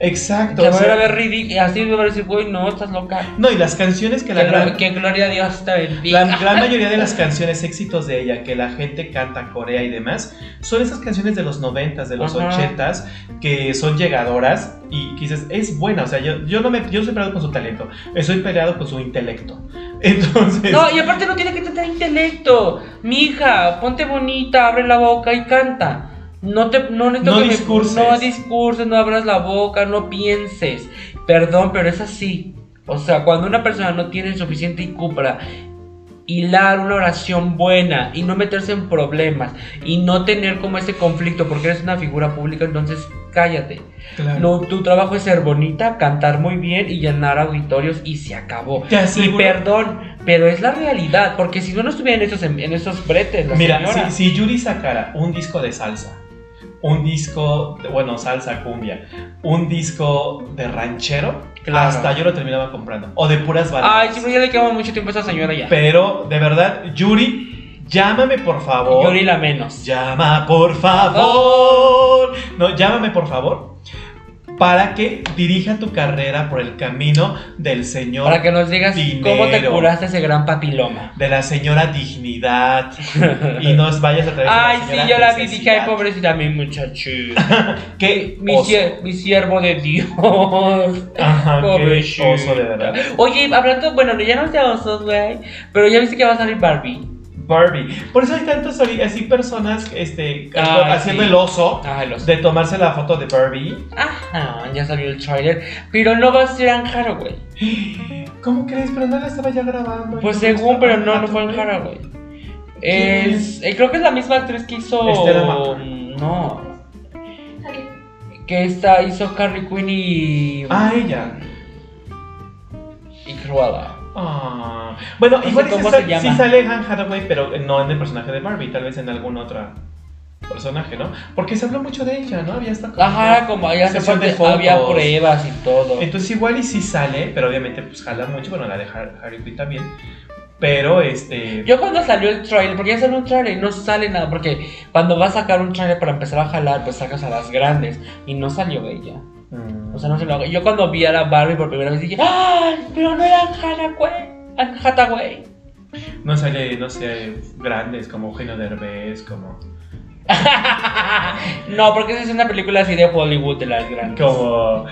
Exacto. o a sea, ir a ver ridículo, así me va a decir, güey, no, estás loca. No, y las canciones que la Que, gran, que gloria a Dios te bendiga. la gran mayoría de las canciones éxitos de ella que la gente canta, corea y demás, son esas canciones de los noventas, de los ochentas, que son llegadoras y que dices, es buena, o sea, yo, yo no me, yo estoy peleado con su talento, estoy peleado con su intelecto. Entonces, No, y aparte no tiene que tener intelecto. Mija, ponte bonita, abre la boca y canta. No te no necesito No que me- discurses. no discurses, no abras la boca, no pienses. Perdón, pero es así. O sea, cuando una persona no tiene suficiente IQ para hilar una oración buena y no meterse en problemas y no tener como ese conflicto porque eres una figura pública, entonces cállate. claro. No, tu trabajo es ser bonita, cantar muy bien y llenar auditorios y se acabó. Y perdón, pero es la realidad, porque si no, no estuviera en esos, en esos bretes, la Mira, si, si Yuri sacara un disco de salsa, un disco, de- bueno, salsa, cumbia, un disco de ranchero, Claro. hasta yo lo terminaba comprando. O de puras baladas. Ay, sí, pero ya le quema mucho tiempo a esa señora ya. Pero, de verdad, Yuri, llámame por favor. Yuri la menos. Llama por favor. No, llámame por favor. Para que dirija tu carrera por el camino del Señor. Para que nos digas cómo te curaste ese gran papiloma. De la señora dignidad. y nos vayas a través Ay, de la sí, señora yo la vi, dije, ay, pobrecita mi muchacho. Qué Mi, siervo de Dios. Ajá, qué oso de verdad. Oye, hablando, bueno, ya no de osos, güey. Pero ya viste que va a salir Barbie. Barbie. Por eso hay ahori- así personas este, Ay, haciendo sí. el oso de tomarse la foto de Barbie. Ajá, ya salió el trailer. Pero no va a ser en Haraway. ¿Cómo crees? Pero no la estaba ya grabando. Pues según, pero no, no fue en güey. Haraway. ¿Quién Es, eh, creo que es la misma actriz que hizo. Estela. No. Que esta hizo Carrie Quinn y. Ah, ella. Y Cruella. Ah. Bueno, No igual cómo sí, se sa- llama. sí sale Anne Hathaway, pero no en el personaje de Barbie, tal vez en algún otro personaje, ¿no? Porque se habló mucho de ella, ¿no? Había hasta como Ajá, como de fotos. había pruebas y todo. Entonces igual y sí sale, pero obviamente pues jala mucho, bueno, la de Har- Harry Quinn también. Pero este Yo cuando salió el trailer, porque ya salió un trailer y no sale nada, porque cuando vas a sacar un trailer para empezar a jalar, pues sacas a las grandes y no salió ella. Mm. O sea, no se lo hago. Yo cuando vi a la Barbie por primera vez dije, ¡ay! Pero no era Hathaway. Anne Hathaway. No sale, no sé, grandes como Eugenio Derbez, como. no, porque esa es una película así de Hollywood de las grandes. Como.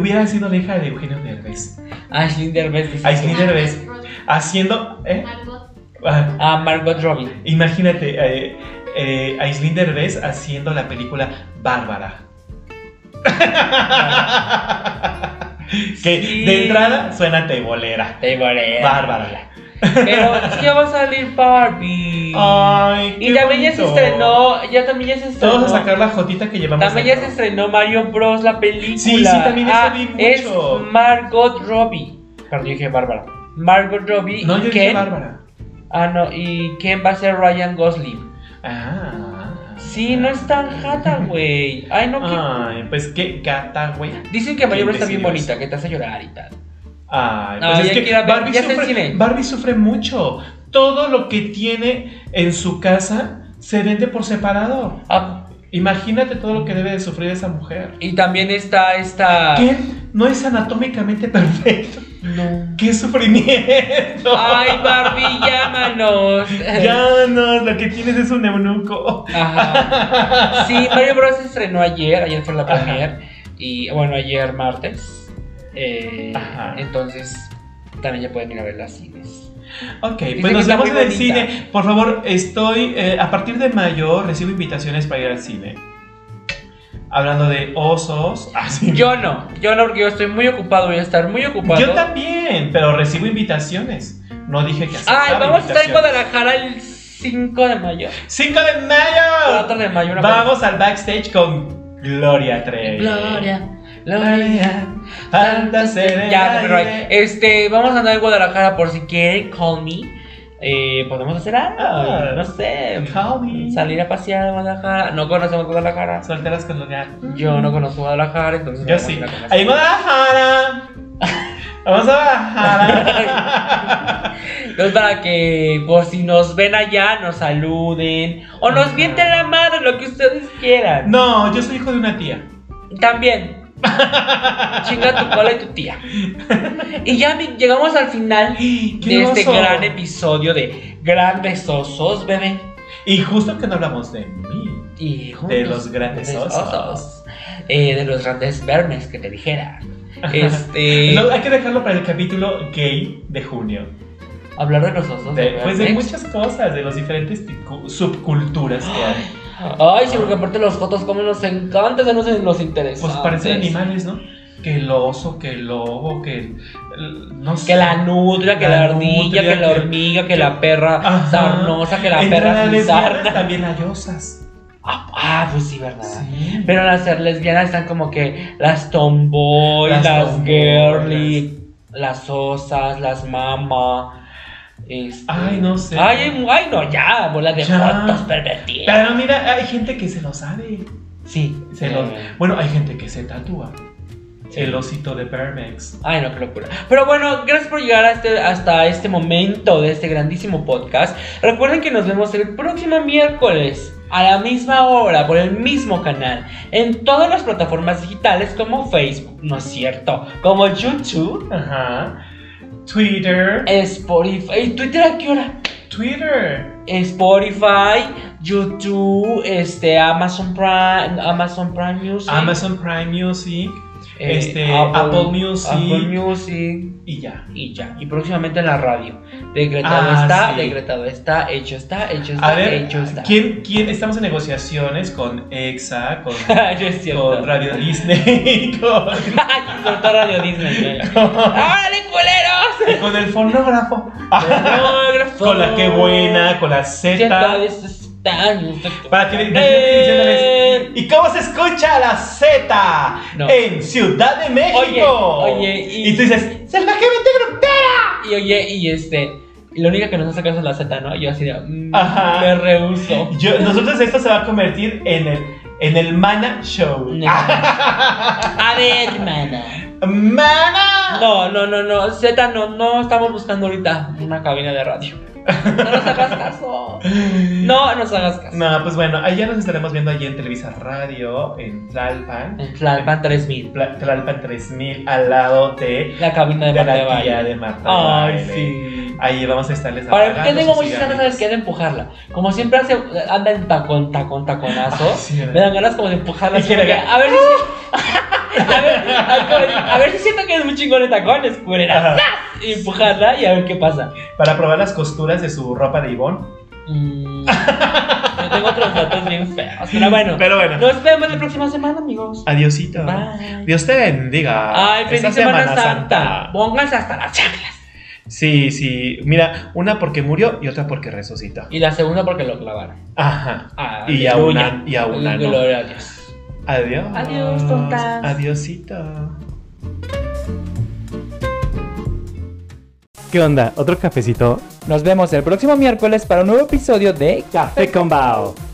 Hubiera sido la hija de Eugenio Derbez. Ashley Derbez. dice Ashley que- Derbez. Haciendo. ¿Eh? Margot. Ah, Ah, Margot Robbie. imagínate, eh, eh, Aislinn Derbez haciendo la película Bárbara. Que Sí. de entrada suena tebolera. Te volé. Bárbara. Pero sí ya va a salir Barbie. Ay, qué y también ya se estrenó, ya también ya se estrenó. Todos a sacar la jotita que llevamos. También ya se estrenó Mario Bros. la película. Sí, sí, también ah, vi mucho. Es Margot Robbie. Perdón, dije Bárbara. Margot Robbie. No, y yo dije Ken. Bárbara. Ah, no, y Ken va a ser Ryan Gosling. Ah. Sí, no es tan Hathaway. Ay, no, que. Ay, pues qué gata, güey. Dicen que Mario qué está bien bonita, que te hace llorar y tal. Ay, pues es que ver, Barbie, sufre, cine. Barbie sufre mucho. Todo lo que tiene en su casa se vende por separado. Ah, Imagínate todo lo que debe de sufrir esa mujer. y también está esta. Ken no es anatómicamente perfecto. No. ¡Qué sufrimiento! Ay, Barbie, llámanos. No, lo que tienes es un eunuco. Ajá. Sí, Mario Bros. se estrenó ayer, ayer fue la premier. Y bueno, ayer martes. Eh, Ajá. entonces, también ya pueden ir a ver las cines. Ok, pues nos vemos en el cine. Por favor, estoy. eh, a partir de mayo recibo invitaciones para ir al cine. Hablando de osos. Ah, sí. Yo no, yo no, porque yo estoy muy ocupado, voy a estar muy ocupado. Yo también, pero recibo invitaciones. No dije que Ay, vamos a estar en. Guadalajara el 5 de mayo. 5 de mayo. 4 de mayo, una Vamos al backstage con Gloria Trevi. Gloria, Gloria. Anda Ya, pero este, vamos a andar en Guadalajara por si quieren, call me. Eh, podemos hacer algo, Ah. no sé. Salir a pasear a Guadalajara. No conocemos Guadalajara. Solteras con lugar. Yo no conozco Guadalajara, entonces. Yo sí. Ahí Guadalajara. Vamos a Guadalajara. Entonces, para que, por si nos ven allá, nos saluden. O nos mienten la madre, lo que ustedes quieran. no, yo soy hijo de una tía. También. Chinga tu cola y tu tía. Y ya llegamos al final ¡Qué de este oso! gran episodio de Grandes Osos, bebé. Y justo que no hablamos de mí. Y De los grandes grandes osos. Eh, de los grandes vermes que te dijera. Este. No, hay que dejarlo para el capítulo gay de junio. hablar de los osos. De- de pues de muchas cosas, de las diferentes subculturas que hay. Ay, sí, porque aparte los fotos, como nos encanta, se nos nos interesa. Pues parecen animales, ¿no? Que el oso, que el lobo, que el. el- no sé. Que la nutria, que la, La ardilla, nutria, que la hormiga, que la perra Ajá. sarnosa, que la Entre perra las sin sarna. también hay osas. Ah, ah, pues sí, ¿verdad? Sí. Pero las lesbianas están como que las tomboy, Las las, tomboy, girly, las osas, las mama. Este- Ay, no sé. Ay, no, ya, bola de Ya. fotos pervertidas. Pero mira, hay gente que se lo sabe. Sí, Se eh, lo- Bueno, hay gente que se tatúa. Sí. El osito de Permex. Ay, no, qué locura. Pero bueno, gracias por llegar a este- hasta este momento de este grandísimo podcast. Recuerden que nos vemos el próximo miércoles a la misma hora por el mismo canal en todas las plataformas digitales como Facebook, ¿no es cierto? Como YouTube, Ajá. Twitter. Spotify. ¿Y Twitter a qué hora? Twitter. Spotify, YouTube, este, Amazon Prime, Amazon Prime Music, Amazon Prime Music. eh, este, Apple Music. Apple Music. Y ya. y ya. Y próximamente en la radio. Decretado Ah, está, sí. decretado está, hecho está, hecho está, A ver, hecho está. ¿quién, quién? Estamos en negociaciones con EXA, con, no con Radio Disney, con, todo Radio Disney. ya. con, ¡Órale, culeros! con el fonógrafo. Fonógrafo. con la que buena, con la Z. Para que diciéndoles, ¿Y cómo se escucha la Z? No. En Ciudad de México. Oye, oye, y- y... tú dices, ¡Salvajemente grupera! Y oye, y este. Y la única que nos hace caso es la Z, ¿no? Yo así de. mm, Ajá. Me rehuso. Yo, nosotros esto se va a convertir en el, en el Mana Show. A ver, hermana. ¡Mana! No, no, no, no. Z, no, no estamos buscando ahorita una cabina de radio. No nos hagas caso. No nos hagas caso. No, pues bueno, allá nos estaremos viendo allí en Televisa Radio, en Tlalpan. En Tlalpan 3000. Pla- Tlalpan 3000, al lado de, La cabina de de Marta de tía Baile. de Marta. de Ay, Baile. sí. Ahí vamos a estarles Ahora, apagando que tengo sus muchas ganas cigarritos. ¿sabes qué? de empujarla. Como siempre hace, anda en tacón, tacón, taconazo. Ay, sí, me dan ganas como de empujarla. Y así como que- que, a ver si. a, ver, a, a ver si siento que es muy chingón en tacones, culera. Y empujarla y a ver qué pasa. Para probar las costuras de su ropa de Ivonne. Mm, yo tengo otros datos bien feos. Pero bueno, Pero bueno, nos vemos la próxima semana, amigos. adiosito. Bye. Dios te bendiga. Ay, Esta feliz Semana, Santa. Pónganse hasta las chanclas. Sí, sí. Mira, una porque murió y otra porque resucitó. Y la segunda porque lo clavaron. Ajá. Ah, Y a una- y a una no. Gloria a Dios. Adiós. Adiós, tontas. Adiosito. ¿Qué onda? ¿Otro cafecito? Nos vemos el próximo miércoles para un nuevo episodio de Café con Bao.